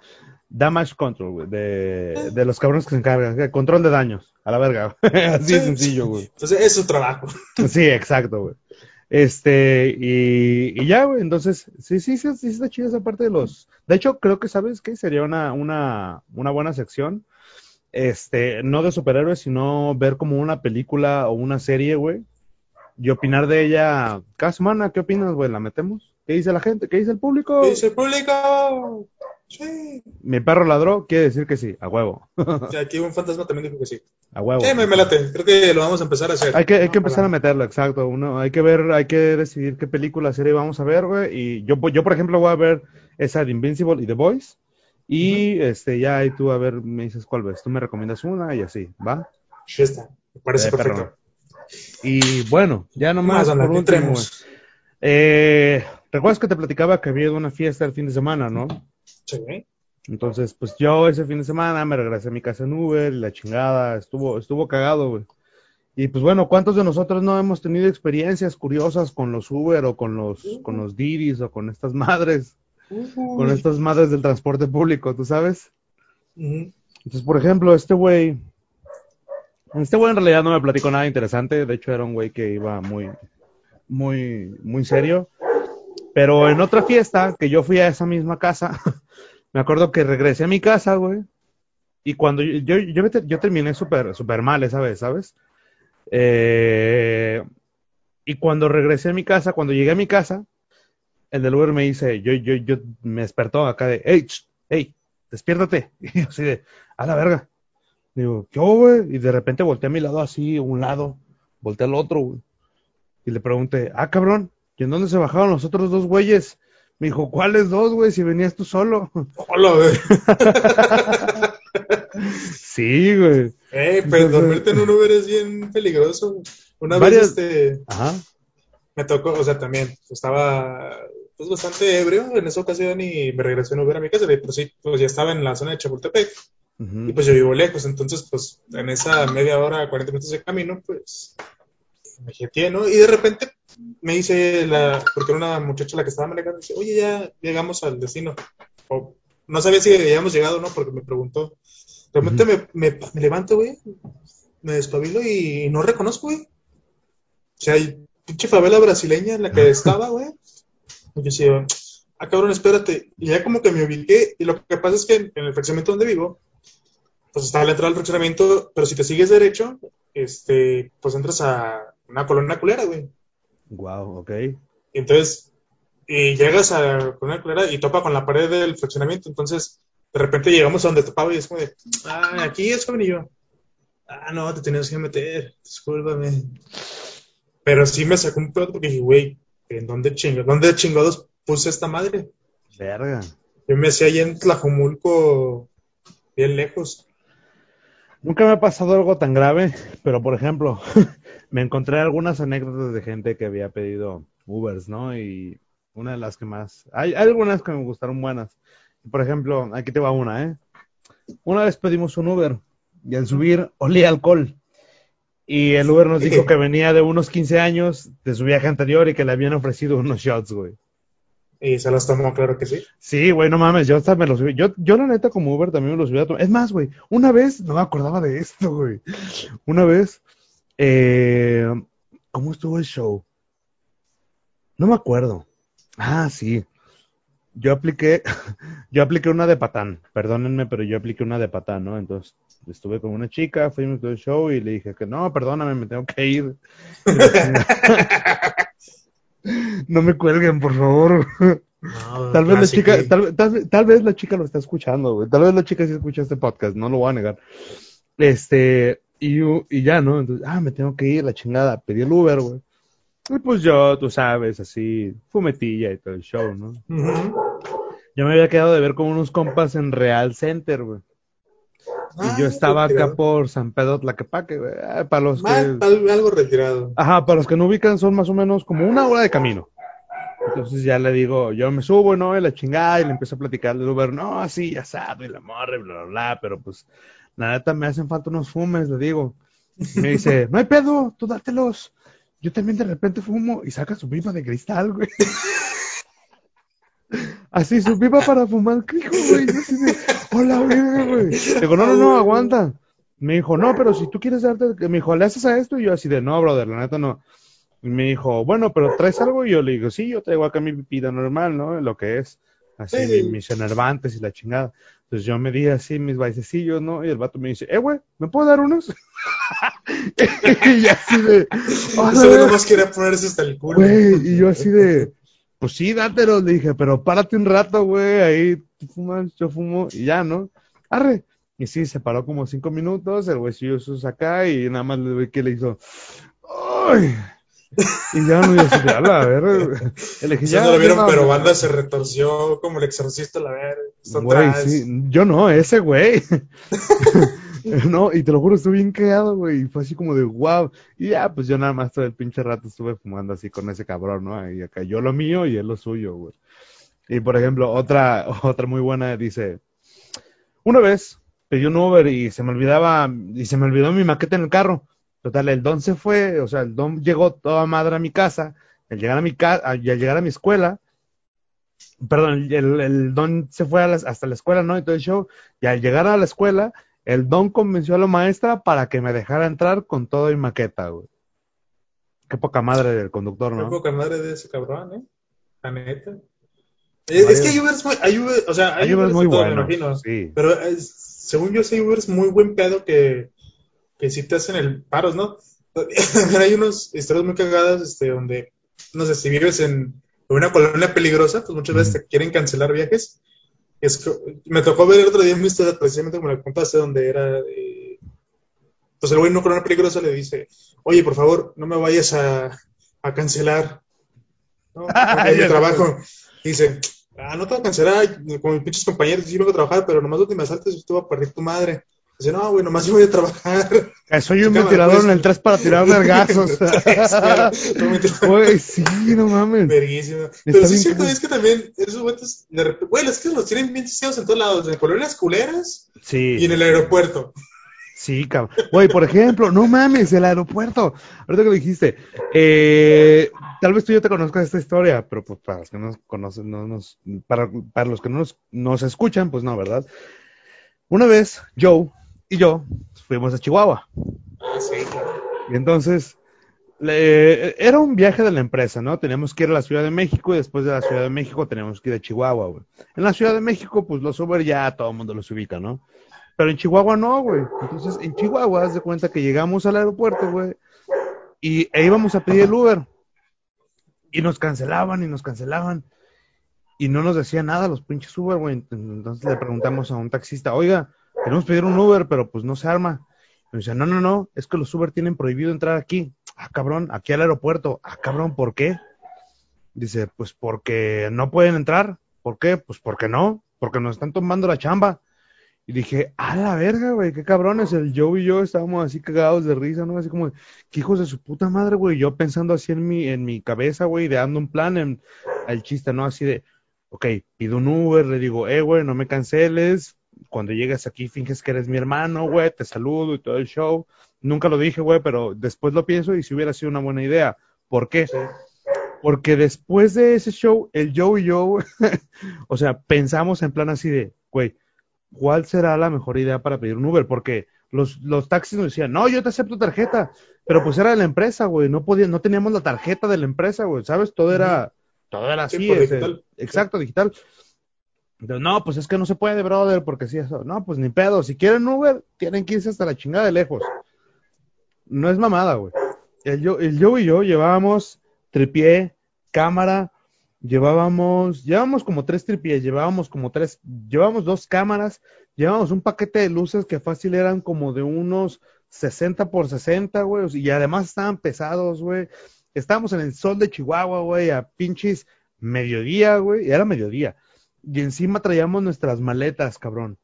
Damage Control, güey, de, de los cabrones que se encargan. Control de daños, a la verga. Así sencillo, güey. Entonces, es su trabajo. Sí, exacto, güey. Este, y, y ya, güey, entonces, sí, sí, sí, sí está chida esa parte de los. De hecho, creo que, ¿sabes qué? Sería una, una, una buena sección. Este, no de superhéroes, sino ver como una película o una serie, güey. Y opinar de ella cada semana. ¿Qué opinas, güey? ¿La metemos? ¿Qué dice la gente? ¿Qué dice el público? ¿Qué dice el público? Sí. Mi perro ladró, quiere decir que sí, a huevo. Aquí un fantasma también dijo que sí. A huevo. Sí, me, me late. Creo que lo vamos a empezar a hacer. Hay que, hay que empezar a meterlo, exacto. Uno, hay que ver, hay que decidir qué película, serie vamos a ver, güey. Y yo, yo, por ejemplo, voy a ver esa de Invincible y The Boys. Y este, ya ahí tú a ver, me dices cuál ves. Tú me recomiendas una y así, ¿va? Ya está. Me parece Eh, perfecto. Y bueno, ya nomás, por ¿qué último. Eh, ¿recuerdas que te platicaba que había ido a una fiesta el fin de semana, no? Sí. Entonces, pues yo ese fin de semana me regresé a mi casa en Uber la chingada, estuvo, estuvo cagado, güey. Y pues bueno, ¿cuántos de nosotros no hemos tenido experiencias curiosas con los Uber o con los, con los Didis o con estas madres, con estas madres del transporte público, tú sabes? Entonces, por ejemplo, este güey, este güey en realidad no me platicó nada interesante, de hecho era un güey que iba muy, muy, muy serio. Pero en otra fiesta, que yo fui a esa misma casa, me acuerdo que regresé a mi casa, güey. Y cuando yo, yo, yo, yo terminé súper súper mal esa vez, ¿sabes? Eh, y cuando regresé a mi casa, cuando llegué a mi casa, el del Uber me dice, yo, yo, yo, me despertó acá de, hey, hey, despiértate. Y así de, a la verga. Digo, ¿qué güey? Y de repente volteé a mi lado así, un lado, volteé al otro, güey. Y le pregunté, ah, cabrón, ¿y en dónde se bajaron los otros dos güeyes? Me dijo, ¿cuáles dos, güey? Si venías tú solo. Hola, güey. sí, güey. Eh, pero dormirte en un Uber es bien peligroso. Una vez, este... Ajá. Me tocó, o sea, también, estaba pues bastante ebrio en esa ocasión y me regresé en Uber a mi casa. Pues sí, pues ya estaba en la zona de Chapultepec. Y pues yo vivo lejos, entonces pues en esa media hora, 40 minutos de camino, pues me jeteé, ¿no? Y de repente me dice la, porque era una muchacha la que estaba manejando, dice, oye, ya llegamos al destino. O, no sabía si habíamos llegado o no, porque me preguntó. Realmente me, me, me, levanto, güey, me despabilo y no reconozco, güey. O sea, hay pinche favela brasileña en la que estaba, güey. Y yo decía, ah, cabrón, espérate. Y ya como que me ubiqué, y lo que pasa es que en, en el fraccionamiento donde vivo, pues está la entrada del fraccionamiento, pero si te sigues derecho, este, pues entras a una colonia culera, güey. Wow, ok. Y entonces, y llegas a la colonia culera y topa con la pared del fraccionamiento, entonces, de repente llegamos a donde topaba y es como de, ah, aquí es joven y yo. Ah, no, te tenías que meter, discúlpame. Pero sí me sacó un pedo porque dije, güey, ¿en dónde chingados, dónde chingados puse esta madre? Verga. Yo me hacía ahí en Tlajomulco, bien lejos. Nunca me ha pasado algo tan grave, pero por ejemplo, me encontré algunas anécdotas de gente que había pedido Ubers, ¿no? Y una de las que más... Hay, algunas que me gustaron buenas. Por ejemplo, aquí te va una, ¿eh? Una vez pedimos un Uber y al subir olía alcohol. Y el Uber nos dijo que venía de unos 15 años de su viaje anterior y que le habían ofrecido unos shots, güey. ¿Y se los tomó? Claro que sí. Sí, güey, no mames, yo hasta me los subí. Yo, yo la neta, como Uber también me los subí a tomar. Es más, güey, una vez, no me acordaba de esto, güey. Una vez, eh, ¿cómo estuvo el show? No me acuerdo. Ah, sí. Yo apliqué, yo apliqué una de patán, perdónenme, pero yo apliqué una de patán, ¿no? Entonces, estuve con una chica, fuimos todo el show y le dije que no, perdóname, me tengo que ir. no me cuelguen, por favor. tal vez la chica, tal, vez la chica lo está escuchando, güey. Tal vez la chica sí escucha este podcast, no lo voy a negar. Este, y, y ya, ¿no? Entonces, ah, me tengo que ir, la chingada, pedí el Uber, güey. Y pues yo, tú sabes, así, fumetilla y todo el show, ¿no? Yo me había quedado de ver con unos compas en Real Center, güey. y yo estaba acá por San Pedro Tlaquepaque, güey. Ah, para los que... Algo retirado. Ajá, para los que no ubican son más o menos como una hora de camino. Entonces ya le digo, yo me subo, ¿no? Y la chingada, y le empiezo a platicar del Uber, no, así, asado, y la morre, bla, bla, bla, pero pues, la neta, me hacen falta unos fumes, le digo. Y me dice, no hay pedo, tú dátelos. Yo también de repente fumo y saca su pipa de cristal, güey. Así, su pipa para fumar, hijo, güey. Yo así de, hola, güey. Digo, no, no, no, aguanta. Me dijo, no, pero si tú quieres darte, me dijo, ¿le haces a esto? Y yo así de, no, brother, la neta no. Y me dijo, bueno, pero ¿traes algo? Y yo le digo, sí, yo traigo acá mi pipita normal, ¿no? Lo que es, así, mis enervantes y la chingada. Entonces yo me di así mis baisecillos, ¿no? Y el vato me dice, eh, güey, ¿me puedo dar unos? y así de... Eso nomás quería ponerse hasta el culo. Güey, y yo así de, pues sí, dátelos. Le dije, pero párate un rato, güey, ahí tú fumas, yo fumo, y ya, ¿no? Arre. Y sí, se paró como cinco minutos, el güeycillo se acá y nada más le ve que le hizo, ¡ay! Y ya no, así, a la ver. Ya, no lo vieron, pero Banda se retorció como el exorcista, la ver. Güey, sí. Yo no, ese güey. no, y te lo juro, estuve bien cagado, güey. Y fue así como de wow. Y ya, pues yo nada más todo el pinche rato estuve fumando así con ese cabrón, ¿no? Y acá yo lo mío y él lo suyo, güey. Y por ejemplo, otra, otra muy buena dice: Una vez pedí un Uber y se me olvidaba, y se me olvidó mi maqueta en el carro. Total, el don se fue, o sea, el don llegó toda madre a mi casa, al llegar a mi casa, al llegar a mi escuela, perdón, el, don se fue hasta la escuela, ¿no? Y todo el show, y al llegar a la escuela, el don convenció a la maestra para que me dejara entrar con todo y maqueta, güey. Qué poca madre del conductor, ¿no? Qué poca madre de ese cabrón, ¿eh? La neta. Es, que hay Ubers muy, hay o sea, hay, Ubers, muy buenos, sí. Pero según yo, hay Ubers muy buen pedo que que sí te hacen el paros, ¿no? hay unos historias muy cagadas, este, donde, no sé, si vives en una colonia peligrosa, pues muchas veces te quieren cancelar viajes. Es que, me tocó ver el otro día mi historia, precisamente como la contaste, donde era. Eh, pues el güey en una colonia peligrosa le dice: Oye, por favor, no me vayas a, a cancelar. ¿no? mi trabajo. Dice: Ah, no te voy a cancelar, con mis pinches compañeros, sí vengo a trabajar, pero nomás no te me asaltes tú vas a perder tu madre. Dice, no, güey, nomás yo voy a trabajar. Eh, soy un ventilador en el 3 para tirar vergazos. Güey, sí, no mames. Pero sí es cierto, es que también esos güeyes, güey, es que los tienen bien chiseados en todos lados, en colonias culeras sí. y en el aeropuerto. Sí, cabrón. Güey, por ejemplo, no mames, el aeropuerto. Ahorita que lo dijiste, eh, tal vez tú ya te conozcas esta historia, pero pues para los que no nos conocen, no nos, para, para los que no nos, nos escuchan, pues no, ¿verdad? Una vez, Joe y yo fuimos a Chihuahua. Ah, sí, claro. Y entonces, le, era un viaje de la empresa, ¿no? Teníamos que ir a la Ciudad de México y después de la Ciudad de México teníamos que ir a Chihuahua, güey. En la Ciudad de México, pues los Uber ya todo el mundo los ubica, ¿no? Pero en Chihuahua no, güey. Entonces, en Chihuahua, haz de cuenta que llegamos al aeropuerto, güey, y e íbamos a pedir el Uber. Y nos cancelaban y nos cancelaban. Y no nos decía nada los pinches Uber, güey. Entonces le preguntamos a un taxista, oiga, queremos pedir un Uber, pero pues no se arma. Y me dice, no, no, no, es que los Uber tienen prohibido entrar aquí. Ah, cabrón, aquí al aeropuerto. Ah, cabrón, ¿por qué? Dice, pues porque no pueden entrar. ¿Por qué? Pues porque no, porque nos están tomando la chamba. Y dije, a la verga, güey, qué cabrones. El Joe y yo estábamos así cagados de risa, ¿no? Así como, qué hijos de su puta madre, güey. Yo pensando así en mi, en mi cabeza, güey, ideando un plan en, al chiste, ¿no? Así de, ok, pido un Uber, le digo, eh, güey, no me canceles. Cuando llegues aquí finges que eres mi hermano, güey, te saludo y todo el show. Nunca lo dije, güey, pero después lo pienso y si hubiera sido una buena idea. ¿Por qué? Porque después de ese show, el Joe y yo, o sea, pensamos en plan así de, güey, cuál será la mejor idea para pedir un Uber, porque los, los taxis nos decían, no, yo te acepto tarjeta, pero pues era de la empresa, güey, no podía, no teníamos la tarjeta de la empresa, güey, ¿sabes? Todo era, todo era así, digital. exacto, digital. No, pues es que no se puede, brother, porque sí, eso, no, pues ni pedo, si quieren Uber, tienen que irse hasta la chingada de lejos. No es mamada, güey. El yo, el yo y yo llevábamos tripié, cámara, llevábamos, llevábamos como tres tripies, llevábamos como tres, llevábamos dos cámaras, llevábamos un paquete de luces que fácil eran como de unos 60 por 60, güey, y además estaban pesados, güey. Estábamos en el sol de Chihuahua, güey, a pinches mediodía, güey, era mediodía. Y encima traíamos nuestras maletas, cabrón.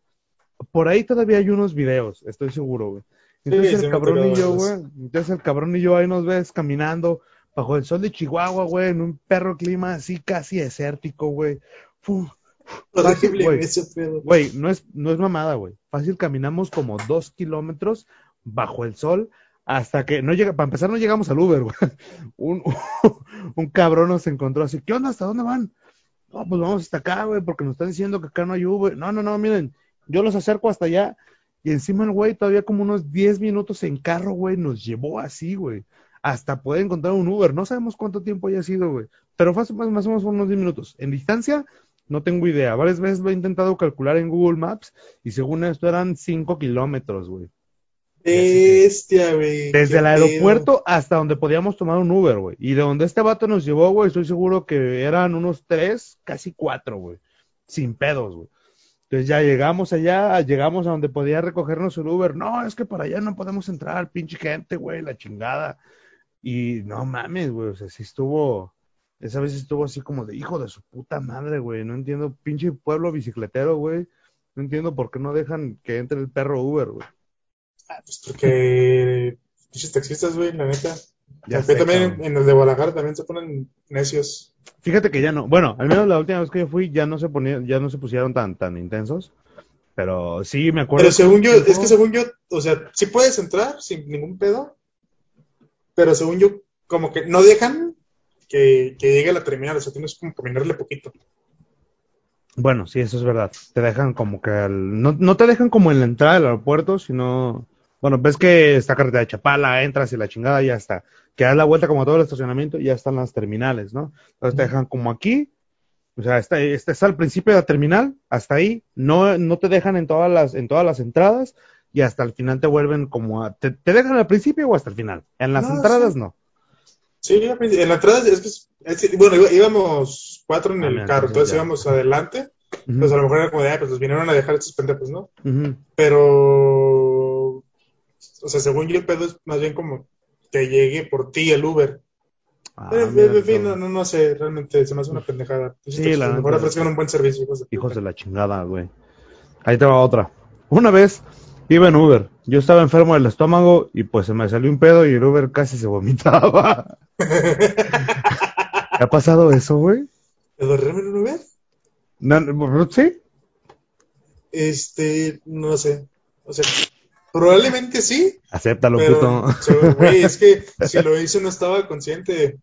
Por ahí todavía hay unos videos, estoy seguro, güey. Entonces el cabrón y yo, güey, entonces el cabrón y yo ahí nos ves caminando bajo el sol de Chihuahua, güey, en un perro clima así casi desértico, güey. Güey, no es, no es mamada, güey. Fácil caminamos como dos kilómetros bajo el sol hasta que no llega, para empezar no llegamos al Uber, güey. Un, un cabrón nos encontró así, ¿qué onda? ¿Hasta dónde van? No, pues vamos hasta acá, güey, porque nos están diciendo que acá no hay Uber. No, no, no, miren, yo los acerco hasta allá. Y encima el güey todavía como unos 10 minutos en carro, güey, nos llevó así, güey hasta poder encontrar un Uber. No sabemos cuánto tiempo haya sido, güey. Pero más, más o menos unos 10 minutos. En distancia, no tengo idea. Varias veces lo he intentado calcular en Google Maps y según esto eran 5 kilómetros, güey. Bestia, güey. Desde el aeropuerto hasta donde podíamos tomar un Uber, güey. Y de donde este vato nos llevó, güey, estoy seguro que eran unos 3, casi 4, güey. Sin pedos, güey. Entonces ya llegamos allá, llegamos a donde podía recogernos el Uber. No, es que por allá no podemos entrar, pinche gente, güey, la chingada. Y no mames, güey, o sea, sí estuvo, esa vez estuvo así como de hijo de su puta madre, güey, no entiendo, pinche pueblo bicicletero, güey, no entiendo por qué no dejan que entre el perro Uber, güey. Ah, pues porque pinches taxistas, güey, la neta. Ya también en, el de Guadalajara también se ponen necios. Fíjate que ya no, bueno, al menos la última vez que yo fui ya no se ponían, ya no se pusieron tan, tan intensos. Pero sí me acuerdo. Pero según yo, es que según yo, o sea, si puedes entrar sin ningún pedo, pero según yo, como que no dejan que, llegue a la terminal, o sea, tienes como caminarle poquito. Bueno, sí, eso es verdad. Te dejan como que no, no te dejan como en la entrada del aeropuerto, sino bueno, ves que está carretera de Chapala, entras y la chingada y ya está. Que das la vuelta como todo el estacionamiento y ya están las terminales, ¿no? Entonces te dejan como aquí, o sea, está, está, está, al principio de la terminal, hasta ahí, no, no te dejan en todas las, en todas las entradas, y hasta el final te vuelven como a, te, dejan al principio o hasta el final. En las entradas no. Sí, en la entrada es que, es bueno, íbamos cuatro en Ah, el mira, carro, entonces ya. íbamos adelante, Ujú, pues a lo mejor era como de, ah, pues los vinieron a dejar estos pendejos, ¿no? Pero, o sea, según yo el pedo es más bien como que llegue por ti el Uber. Ah, Eh, mira, en fin, no, no, no sé, realmente se me hace una pendejada. Sí, la mejor ofrezcan un buen servicio, hijos de Hijos de la chingada, güey. Ahí te va otra. Una vez iba en Uber. Yo estaba enfermo del estómago y pues se me salió un pedo y el Uber casi se vomitaba. ¿Te ha pasado eso, güey? ¿Te dormir en un Uber? No, ¿Sí? Este, no sé. O sea, probablemente sí, Acéptalo, pero, puto. güey, es que si lo hice no estaba consciente.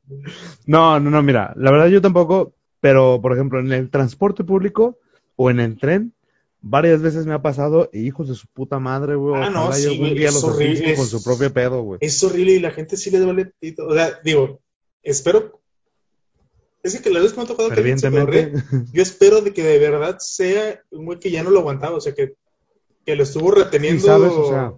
No, no, no, mira, la verdad yo tampoco, pero por ejemplo, en el transporte público o en el tren, varias veces me ha pasado, y hijos de su puta madre, güey, Ah, no, sí, güey, día es los horrible, con su propio pedo, güey. Es horrible y la gente sí le duele. pito. O sea, digo, espero. Es que la vez que me ha tocado que se pedorree, yo espero de que de verdad sea un güey que ya no lo aguantaba, o sea, que, que lo estuvo reteniendo. Sabes, o sea.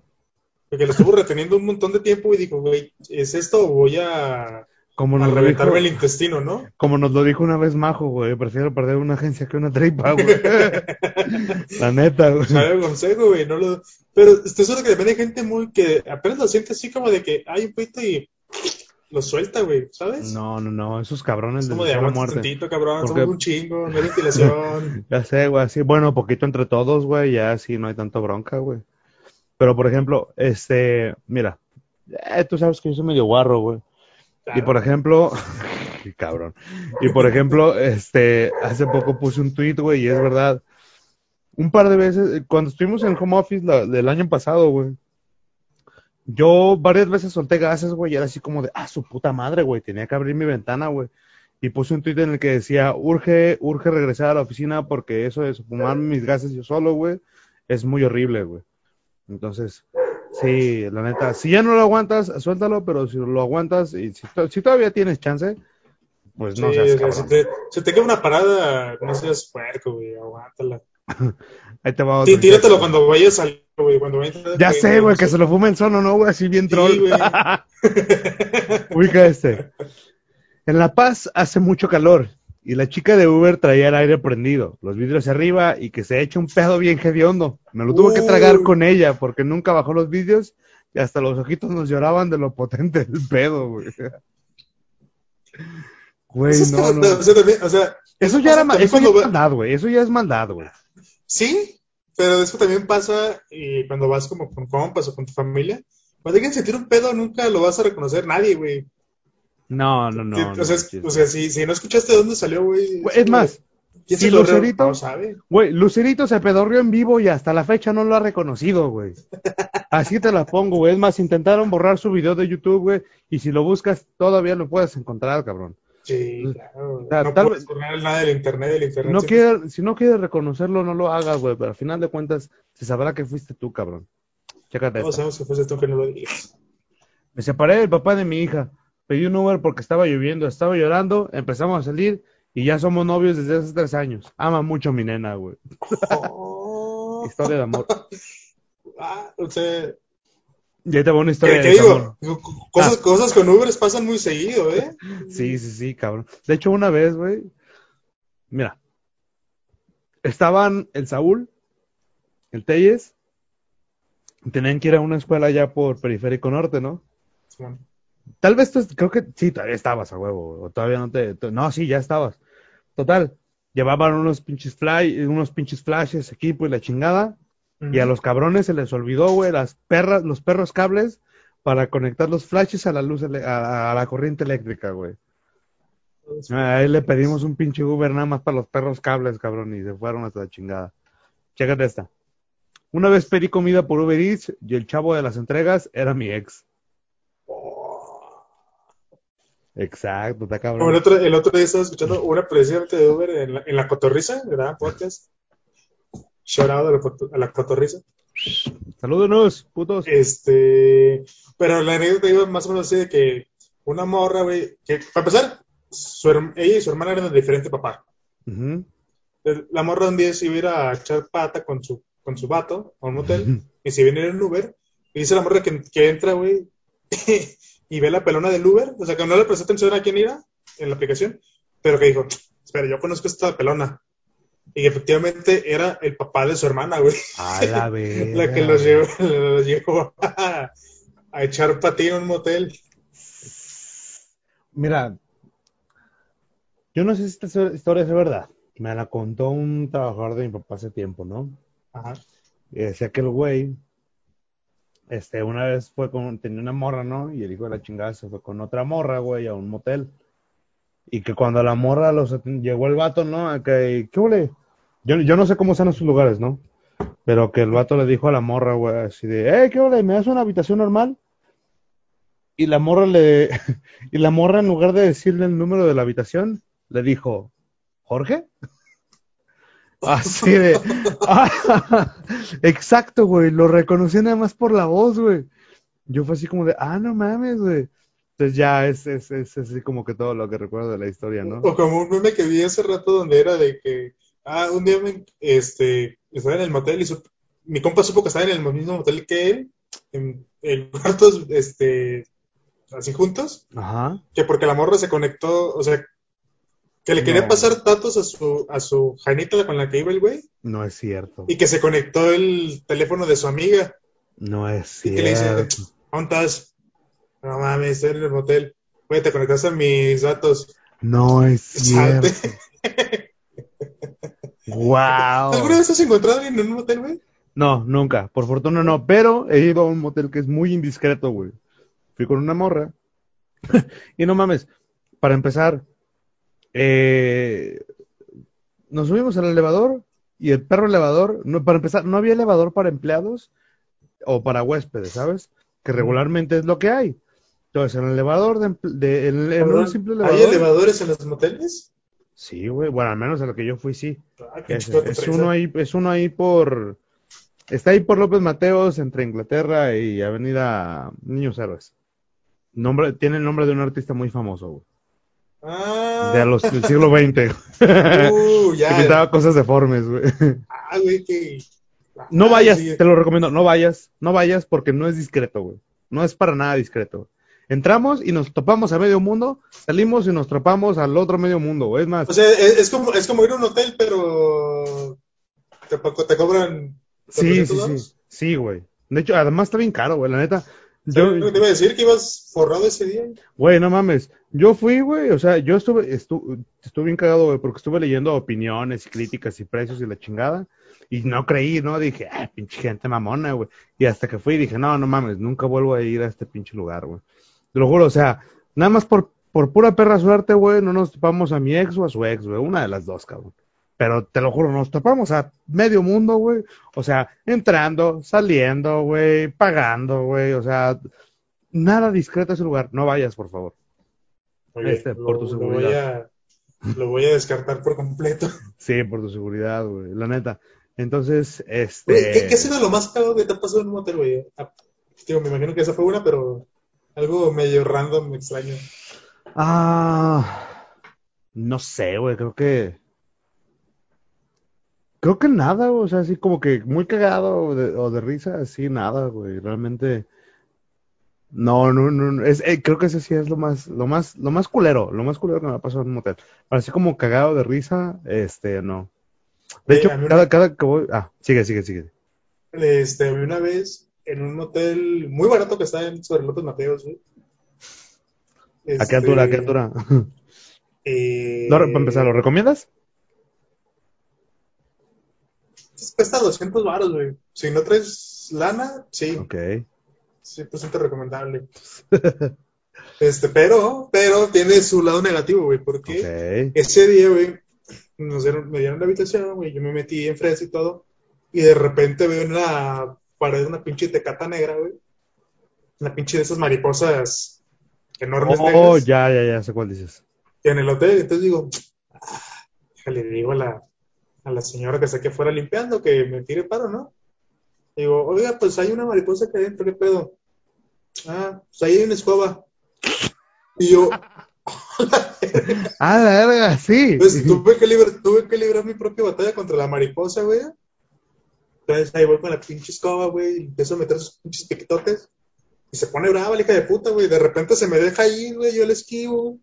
Que lo estuvo reteniendo un montón de tiempo y dijo, güey, ¿es esto o voy a, Como a nos, lo dijo, reventarme el intestino, no? como nos lo dijo una vez Majo, güey, prefiero perder una agencia que una tripa, güey. La neta, güey. Sabe consejo, güey, no lo... Pero estoy seguro que también hay gente muy que apenas lo siente así como de que hay un pito y lo suelta, güey, ¿sabes? No, no, no, esos cabrones Es les como de la muerte. tantito, cabrón, Porque- somos un chingo, no hay ventilación. Ya sé, güey, así, bueno, poquito entre todos, güey, ya sí no hay tanto bronca, güey. Pero, por ejemplo, este, mira, eh, tú sabes que yo soy medio guarro, güey. Y por ejemplo, qué cabrón. Y por ejemplo, este, hace poco puse un tweet, güey, y es verdad. Un par de veces, cuando estuvimos en home office la- del año pasado, güey, yo varias veces solté gases, güey, y era así como de, ah, su puta madre, güey, tenía que abrir mi ventana, güey. Y puse un tweet en el que decía, urge, urge regresar a la oficina porque eso de fumar mis gases yo solo, güey, es muy horrible, güey. Entonces, sí, la neta, si ya no lo aguantas, suéltalo, pero si lo aguantas y si, to- si todavía tienes chance, pues no Sí, seas si cabrón. te, si te queda una parada, no seas puerco, güey, aguántala. Ahí te va Sí, otro. tíratelo cuando vayas al, güey, cuando vayas a- Ya sé, güey, que se lo fume el solo, ¿no, güey? Así bien Sí, troll. güey. Ubica este. En La Paz hace mucho calor y la chica de Uber traía el aire prendido, los vidrios arriba y que se echa un pedo bien hediondo. Me lo tuve que tragar con ella porque nunca bajó los vidrios y hasta los ojitos nos lloraban de lo potente del pedo, güey. No, no. o sea, también, o sea, Eso ya era también eso ya cuando es maldad, güey. Eso ya es maldad, güey. Sí, pero eso también pasa y cuando vas como con compas o con tu familia. Cuando alguien sentir un pedo, nunca lo vas a reconocer nadie, güey. No, no, no. No, o sea, es- chis- o sea, si, si no escuchaste de dónde salió, güey. Es más, ¿quién si se? Lucerito- No sabe. Güey, Lucerito se pedorrió en vivo y hasta la fecha no lo ha reconocido, güey. Así te la pongo, güey. Es más, intentaron borrar su video de YouTube, güey. Y si lo buscas, todavía lo puedes encontrar, cabrón. Sí, claro. no tal puedes borrar nada del internet, del internet. No siempre- quiere, si no quieres reconocerlo, no lo hagas, güey. Pero al final de cuentas, se sabrá que fuiste tú, cabrón. Chécate Todos sabemos que fuiste tú que no lo digas. Me separé del papá de mi hija. Pedí un Uber porque estaba lloviendo, estaba llorando. Empezamos a salir y ya somos novios desde hace tres años. Ama mucho a mi nena, güey. Oh. Historia de amor. Ah, o sea, Y ahí te va una historia ¿qué, de amor. Cosas, Ah. cosas con Ubers pasan muy seguido, ¿eh? Sí, sí, sí, cabrón. De hecho, una vez, güey, mira, estaban el Saúl, el Telles, tenían que ir a una escuela allá por Periférico Norte, ¿no? Tal vez tú, creo que sí, todavía estabas a huevo, o todavía no te, no, sí, ya estabas. Total, llevaban unos pinches fly, unos pinches flashes, equipo y la chingada, y a los cabrones se les olvidó, güey, las perras, los perros cables para conectar los flashes a la luz, a, a la corriente eléctrica, güey. A él le pedimos un pinche Uber nada más para los perros cables, cabrón, y se fueron hasta la chingada. Chécate esta. Una vez pedí comida por Uber Eats y el chavo de las entregas era mi ex. Oh. Exacto, está el cabrón. otro, el otro día estaba escuchando una precisamente de Uber en la, en la cotorriza, ¿verdad? Podcast. Shout out a la, a la cotorriza. Salúdenos, putos. Este, pero la anécdota iba más o menos así de que una morra, güey, que para empezar, su ella y su hermana eran de diferente papá. El- La morra un día se iba a ir a echar pata con su, con su vato a un motel y se viene en un Uber y dice la morra que, que entra, güey, y ve la pelona del Uber, o sea, que no le prestó atención a quién iba en la aplicación, pero que dijo, espera, yo conozco esta pelona. Y efectivamente era el papá de su hermana, güey. A la vez. la que los llevó, los llevó a, a echar patín en un motel. Mira, yo no sé si esta historia es verdad. Me la contó un trabajador de mi papá hace tiempo, ¿no? Ajá. Y decía que el güey, este, una vez fue con, tenía una morra, ¿no? Y el hijo de la chingada se fue con otra morra, güey, a un motel. Y que cuando la morra los llegó el vato, ¿no? A que, ¿qué huele? Yo, yo no sé cómo están esos lugares, ¿no? Pero que el vato le dijo a la morra, güey, así de, eh, ¿qué huele? ¿Me das una habitación normal? Y la morra le, y la morra en lugar de decirle el número de la habitación, le dijo, ¿Jorge? Así de, exacto, güey, lo reconocí nada más por la voz, güey. Yo fue así como de, ah, no mames, güey. Entonces ya es, es, es así como que todo lo que recuerdo de la historia, ¿no? O como un meme que vi hace rato donde era de que, ah, un día me, este, estaba en el motel y su- mi compa supo que estaba en el mismo motel que él, en, en cuartos, este, así juntos, Ajá. que porque la morra se conectó, o sea, que le quería No. pasar datos a su, a su janita con la que iba el güey, No es cierto. y que se conectó el teléfono de su amiga, No es y que le dice, cierto. ¿dónde estás? No mames, estoy en el motel. Güey, te conectaste a mis datos. No es cierto. Wow. ¿Alguna vez has encontrado a alguien en un motel, güey? No, nunca. Por fortuna no. Pero he ido a un motel que es muy indiscreto, güey. Fui con una morra. y no mames. Para empezar, eh, nos subimos al elevador y el perro elevador, no, para empezar, no había elevador para empleados o para huéspedes, ¿sabes? Que regularmente es lo que hay. Entonces, en el elevador, de, en, en un simple ¿Hay elevador. elevadores en los moteles? Sí, güey. Bueno, al menos a lo que yo fui, sí. Ah, Es, uno ahí, es uno ahí por. Está ahí por López Mateos, entre Inglaterra y Avenida Niños Héroes. Nombre, tiene el nombre de un artista muy famoso, güey. Ah, De los, del siglo XX. uh, que pintaba cosas deformes, güey. Ah, güey, que. No Ah, vayas, sí. te lo recomiendo, no vayas, no vayas porque no es discreto, güey. No es para nada discreto. Entramos y nos topamos a medio mundo, salimos y nos topamos al otro medio mundo. Es más, O sea, es, es como, es como ir a un hotel, pero. Te, te cobran. sí, 400 sí, sí. Sí, güey. De hecho, además está bien caro, güey, la neta. Yo, te iba a decir que ibas forrado ese día. Güey, no mames. Yo fui, güey, o sea, yo estuve, estu- estuve bien cagado, güey, porque estuve leyendo opiniones y críticas y precios y la chingada. Y no creí, ¿no? Dije, ah, pinche gente mamona, güey. Y hasta que fui, dije, no, no mames, nunca vuelvo a ir a este pinche lugar, güey. Te lo juro, o sea, nada más por, por pura perra suerte, güey, no nos topamos a mi ex o a su ex, güey. Una de las dos, cabrón. Pero te lo juro, nos topamos a medio mundo, güey. O sea, entrando, saliendo, güey, pagando, güey. O sea, nada discreto ese lugar. No vayas, por favor. Oye, Este, por tu lo, lo voy a, lo voy a descartar por completo. Sí, por tu seguridad, güey. La neta. Entonces, este. ¿qué, ¿Qué ha sido lo más caro que te ha pasado en un motel, güey? Ah, Digo, me imagino que esa fue una, pero algo medio random, extraño. Ah, no sé, güey, creo que. Creo que nada, güey, o sea, así como que muy cagado o de, o de risa, así nada, güey, realmente. No, no, no, no, es, eh, creo que ese sí es lo más, lo más, lo más culero, lo más culero que me ha pasado en un motel. Pero así como cagado de risa, este, no. De Eh, hecho, una- cada, cada que voy, ah, sigue, sigue, sigue. Este, una vez en un hotel muy barato que está en sobre López Mateos, güey. ¿A qué altura, a qué Este, altura? eh, No, para empezar, ¿lo recomiendas? pues, Cuesta 200 baros, güey. Si no traes lana, sí, Ok. 100% recomendable. Este, pero, pero tiene su lado negativo, güey, porque Ok. ese día, güey, nos dieron, me dieron la habitación, güey, yo me metí en fresa y todo, y de repente veo en la pared una pinche tecata negra, güey. Una pinche de esas mariposas enormes Oh, negras. ya, ya, ya sé cuál dices. en el hotel, entonces digo, ah, déjale, digo a la, a la señora que está aquí afuera limpiando que me tire paro, ¿no? Digo, oiga, pues hay una mariposa aquí adentro, ¿qué pedo? Ah, pues ahí hay una escoba. Y yo, Ah, la verga, sí. pues tuve que, librar, tuve que librar mi propia batalla contra la mariposa, güey. Entonces ahí voy con la pinche escoba, güey, y empiezo a meter sus pinches piquetotes. Y se pone brava la hija de puta, güey. De repente se me deja ir, güey, yo le esquivo.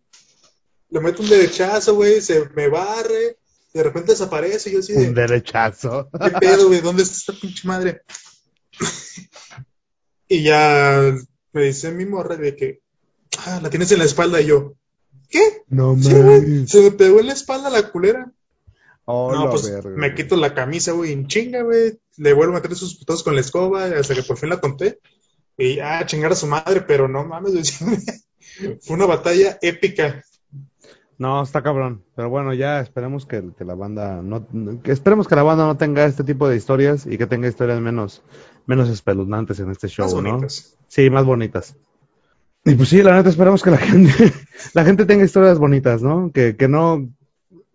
Le meto un derechazo, güey, se me barre. De repente desaparece y yo así de... Un derechazo. ¿Qué pedo, güey? ¿Dónde está esta pinche madre? y ya me dice mi morra de que, ah, la tienes en la espalda y yo, ¿qué? No Sí, güey, se me pegó en la espalda la culera. Oh, no, pues verga, me quito la camisa, güey, en chinga, güey. Le vuelvo a meter sus putazos con la escoba hasta que por fin la conté. Y ah, chingar a su madre, pero no mames. Fue una batalla épica. No, está cabrón. Pero bueno, ya esperemos que, que la banda no, que esperemos que la banda no tenga este tipo de historias y que tenga historias menos, menos espeluznantes en este show, Más ¿no? Sí, más bonitas. Y pues sí, la neta esperemos que la gente, la gente tenga historias bonitas, ¿no? Que, que no,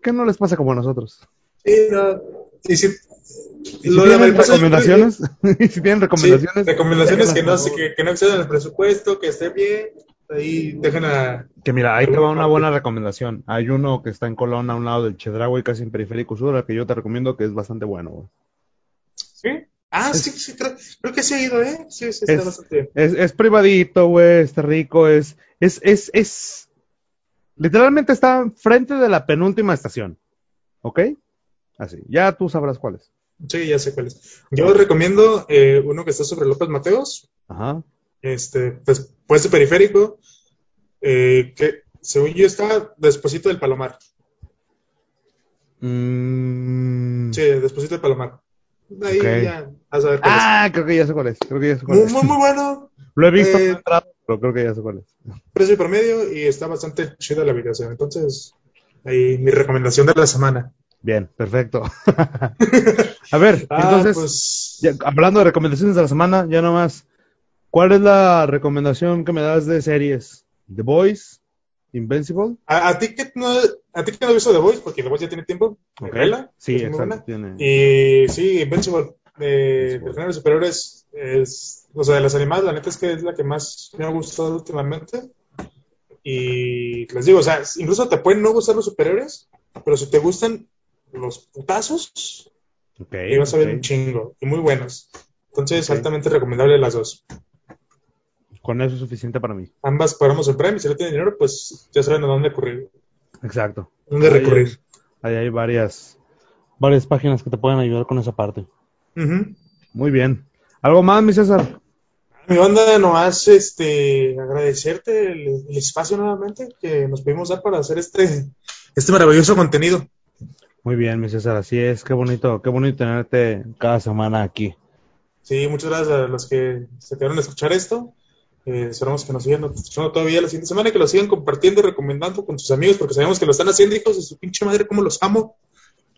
que no les pase como a nosotros. Sí, no. Y si, Y si tienen que- recomendaciones, y si tienen recomendaciones, Sí, recomendaciones que no, que, que no excedan el presupuesto, que esté bien. Ahí dejen a. Que mira, ahí te va una buena recomendación. Hay uno que está en Colón a un lado del Chedraui, casi en Periférico Sur, al que yo te recomiendo que es bastante bueno. güey. ¿Sí? Ah, sí, sí, creo, creo que sí he ido, ¿eh? Sí, sí, está Es- bastante bien. Es, es privadito, güey, está rico, es, es, es, es, literalmente está frente de la penúltima estación, ¿ok? Así, ya tú sabrás cuál es. Sí, ya sé cuál es. Yo recomiendo eh, uno que está sobre López Mateos, Ajá. este, pues, pues de periférico, eh, que según yo está despuesito del Palomar. Mm, Sí, despuesito del Palomar. Ahí Ok. ya a cuál Ah, creo que ya sé cuál es, creo que ya sé cuál Muy, es. muy, muy bueno, Lo he visto, eh, pero creo que ya sé cuál es. precio y promedio y está bastante chida la habitación. Entonces, ahí mi recomendación de la semana. Bien, perfecto. A ver, Ah, entonces, pues, ya, hablando de recomendaciones de la semana, ya nomás, ¿cuál es la recomendación que me das de series? ¿The Boys? ¿Invincible? a, a ti que no, a ti que no has visto The Voice, porque The Voice ya tiene tiempo, Ok. vela, Sí, exacto. Tiene... Y sí, Invincible, de, género de superhéroes, es, o sea, de las animadas, la neta es que es la que más me ha gustado últimamente. Y les digo, o sea, incluso te pueden no gustar los superhéroes, pero si te gustan los putazos, Ok, y vas a ver un chingo, y muy buenos. Entonces, altamente recomendable las dos. Con eso es suficiente para mí. Ambas pagamos en Prime, y si no tienen dinero, pues ya saben a dónde recurrir. Exacto. Dónde Ahí recurrir. Ahí hay varias, varias páginas que te pueden ayudar con esa parte. Muy bien. ¿Algo más, mi César? Mi banda, nomás este, agradecerte el, el espacio nuevamente que nos pudimos dar para hacer este, este maravilloso contenido. Muy bien, mi César. Así es. Qué bonito, qué bonito tenerte cada semana aquí. Sí, muchas gracias a los que se quedaron a escuchar esto. Eh, esperamos que nos sigan escuchando todavía la siguiente semana y que lo sigan compartiendo y recomendando con sus amigos porque sabemos que lo están haciendo, hijos de su pinche madre, como los amo.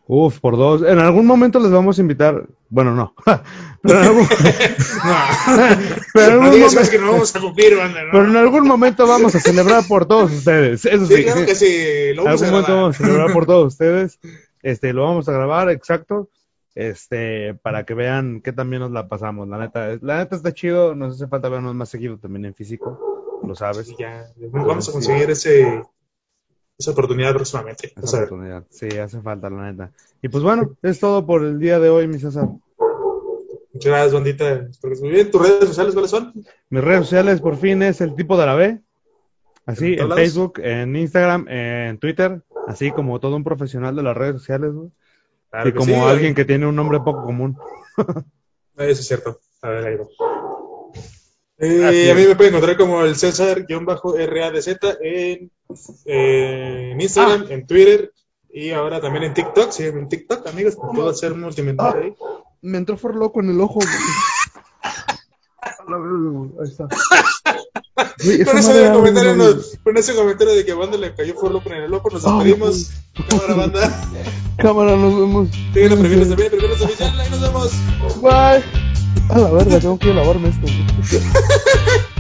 Uf, por dos. En algún momento les vamos a invitar. Bueno, no. Pero en algún, pero en algún momento- vamos a cumplir, banda, ¿no? pero en algún momento vamos a celebrar por todos ustedes. Eso sí. Sí, claro que sí, lo En vamos a algún momento vamos a celebrar por todos ustedes. Este, lo vamos a grabar, exacto. Este, para que vean que también nos la pasamos. La neta, la neta está chido. Nos hace falta vernos más seguido también en físico. Lo sabes. Sí, ya, vamos a conseguir ese, esa oportunidad próximamente. Esa oportunidad. Sí, hace falta, la neta. Y pues bueno, es todo por el día de hoy, mi César. Muchas gracias, bandita. Espero que estés muy bien. ¿Tus redes sociales cuáles son? Mis redes sociales, por fin, es el tipo de la B. Así, ¿En? Facebook, en Instagram, en Twitter. Así como todo un profesional de las redes sociales, güey. Claro y que como sí, alguien que tiene un nombre poco común. Eso es cierto. A ver, ahí va. Eh, a mí me pueden encontrar como el César-RADZ en, eh, en Instagram, en Twitter y ahora también en TikTok. Sí, en TikTok, amigos, puedo hacer un multimillonario ahí. Me entró for loco en el ojo, güey. Ahí está. Con ese, comentario nos- con ese comentario de que a Banda le cayó por loco en el ojo, nos Ah, despedimos. Cámara, banda. Cámara, nos vemos. Síguenos, prefieres también, prefieres oficial, ahí nos vemos. Bye. A la verga, tengo que lavarme esto.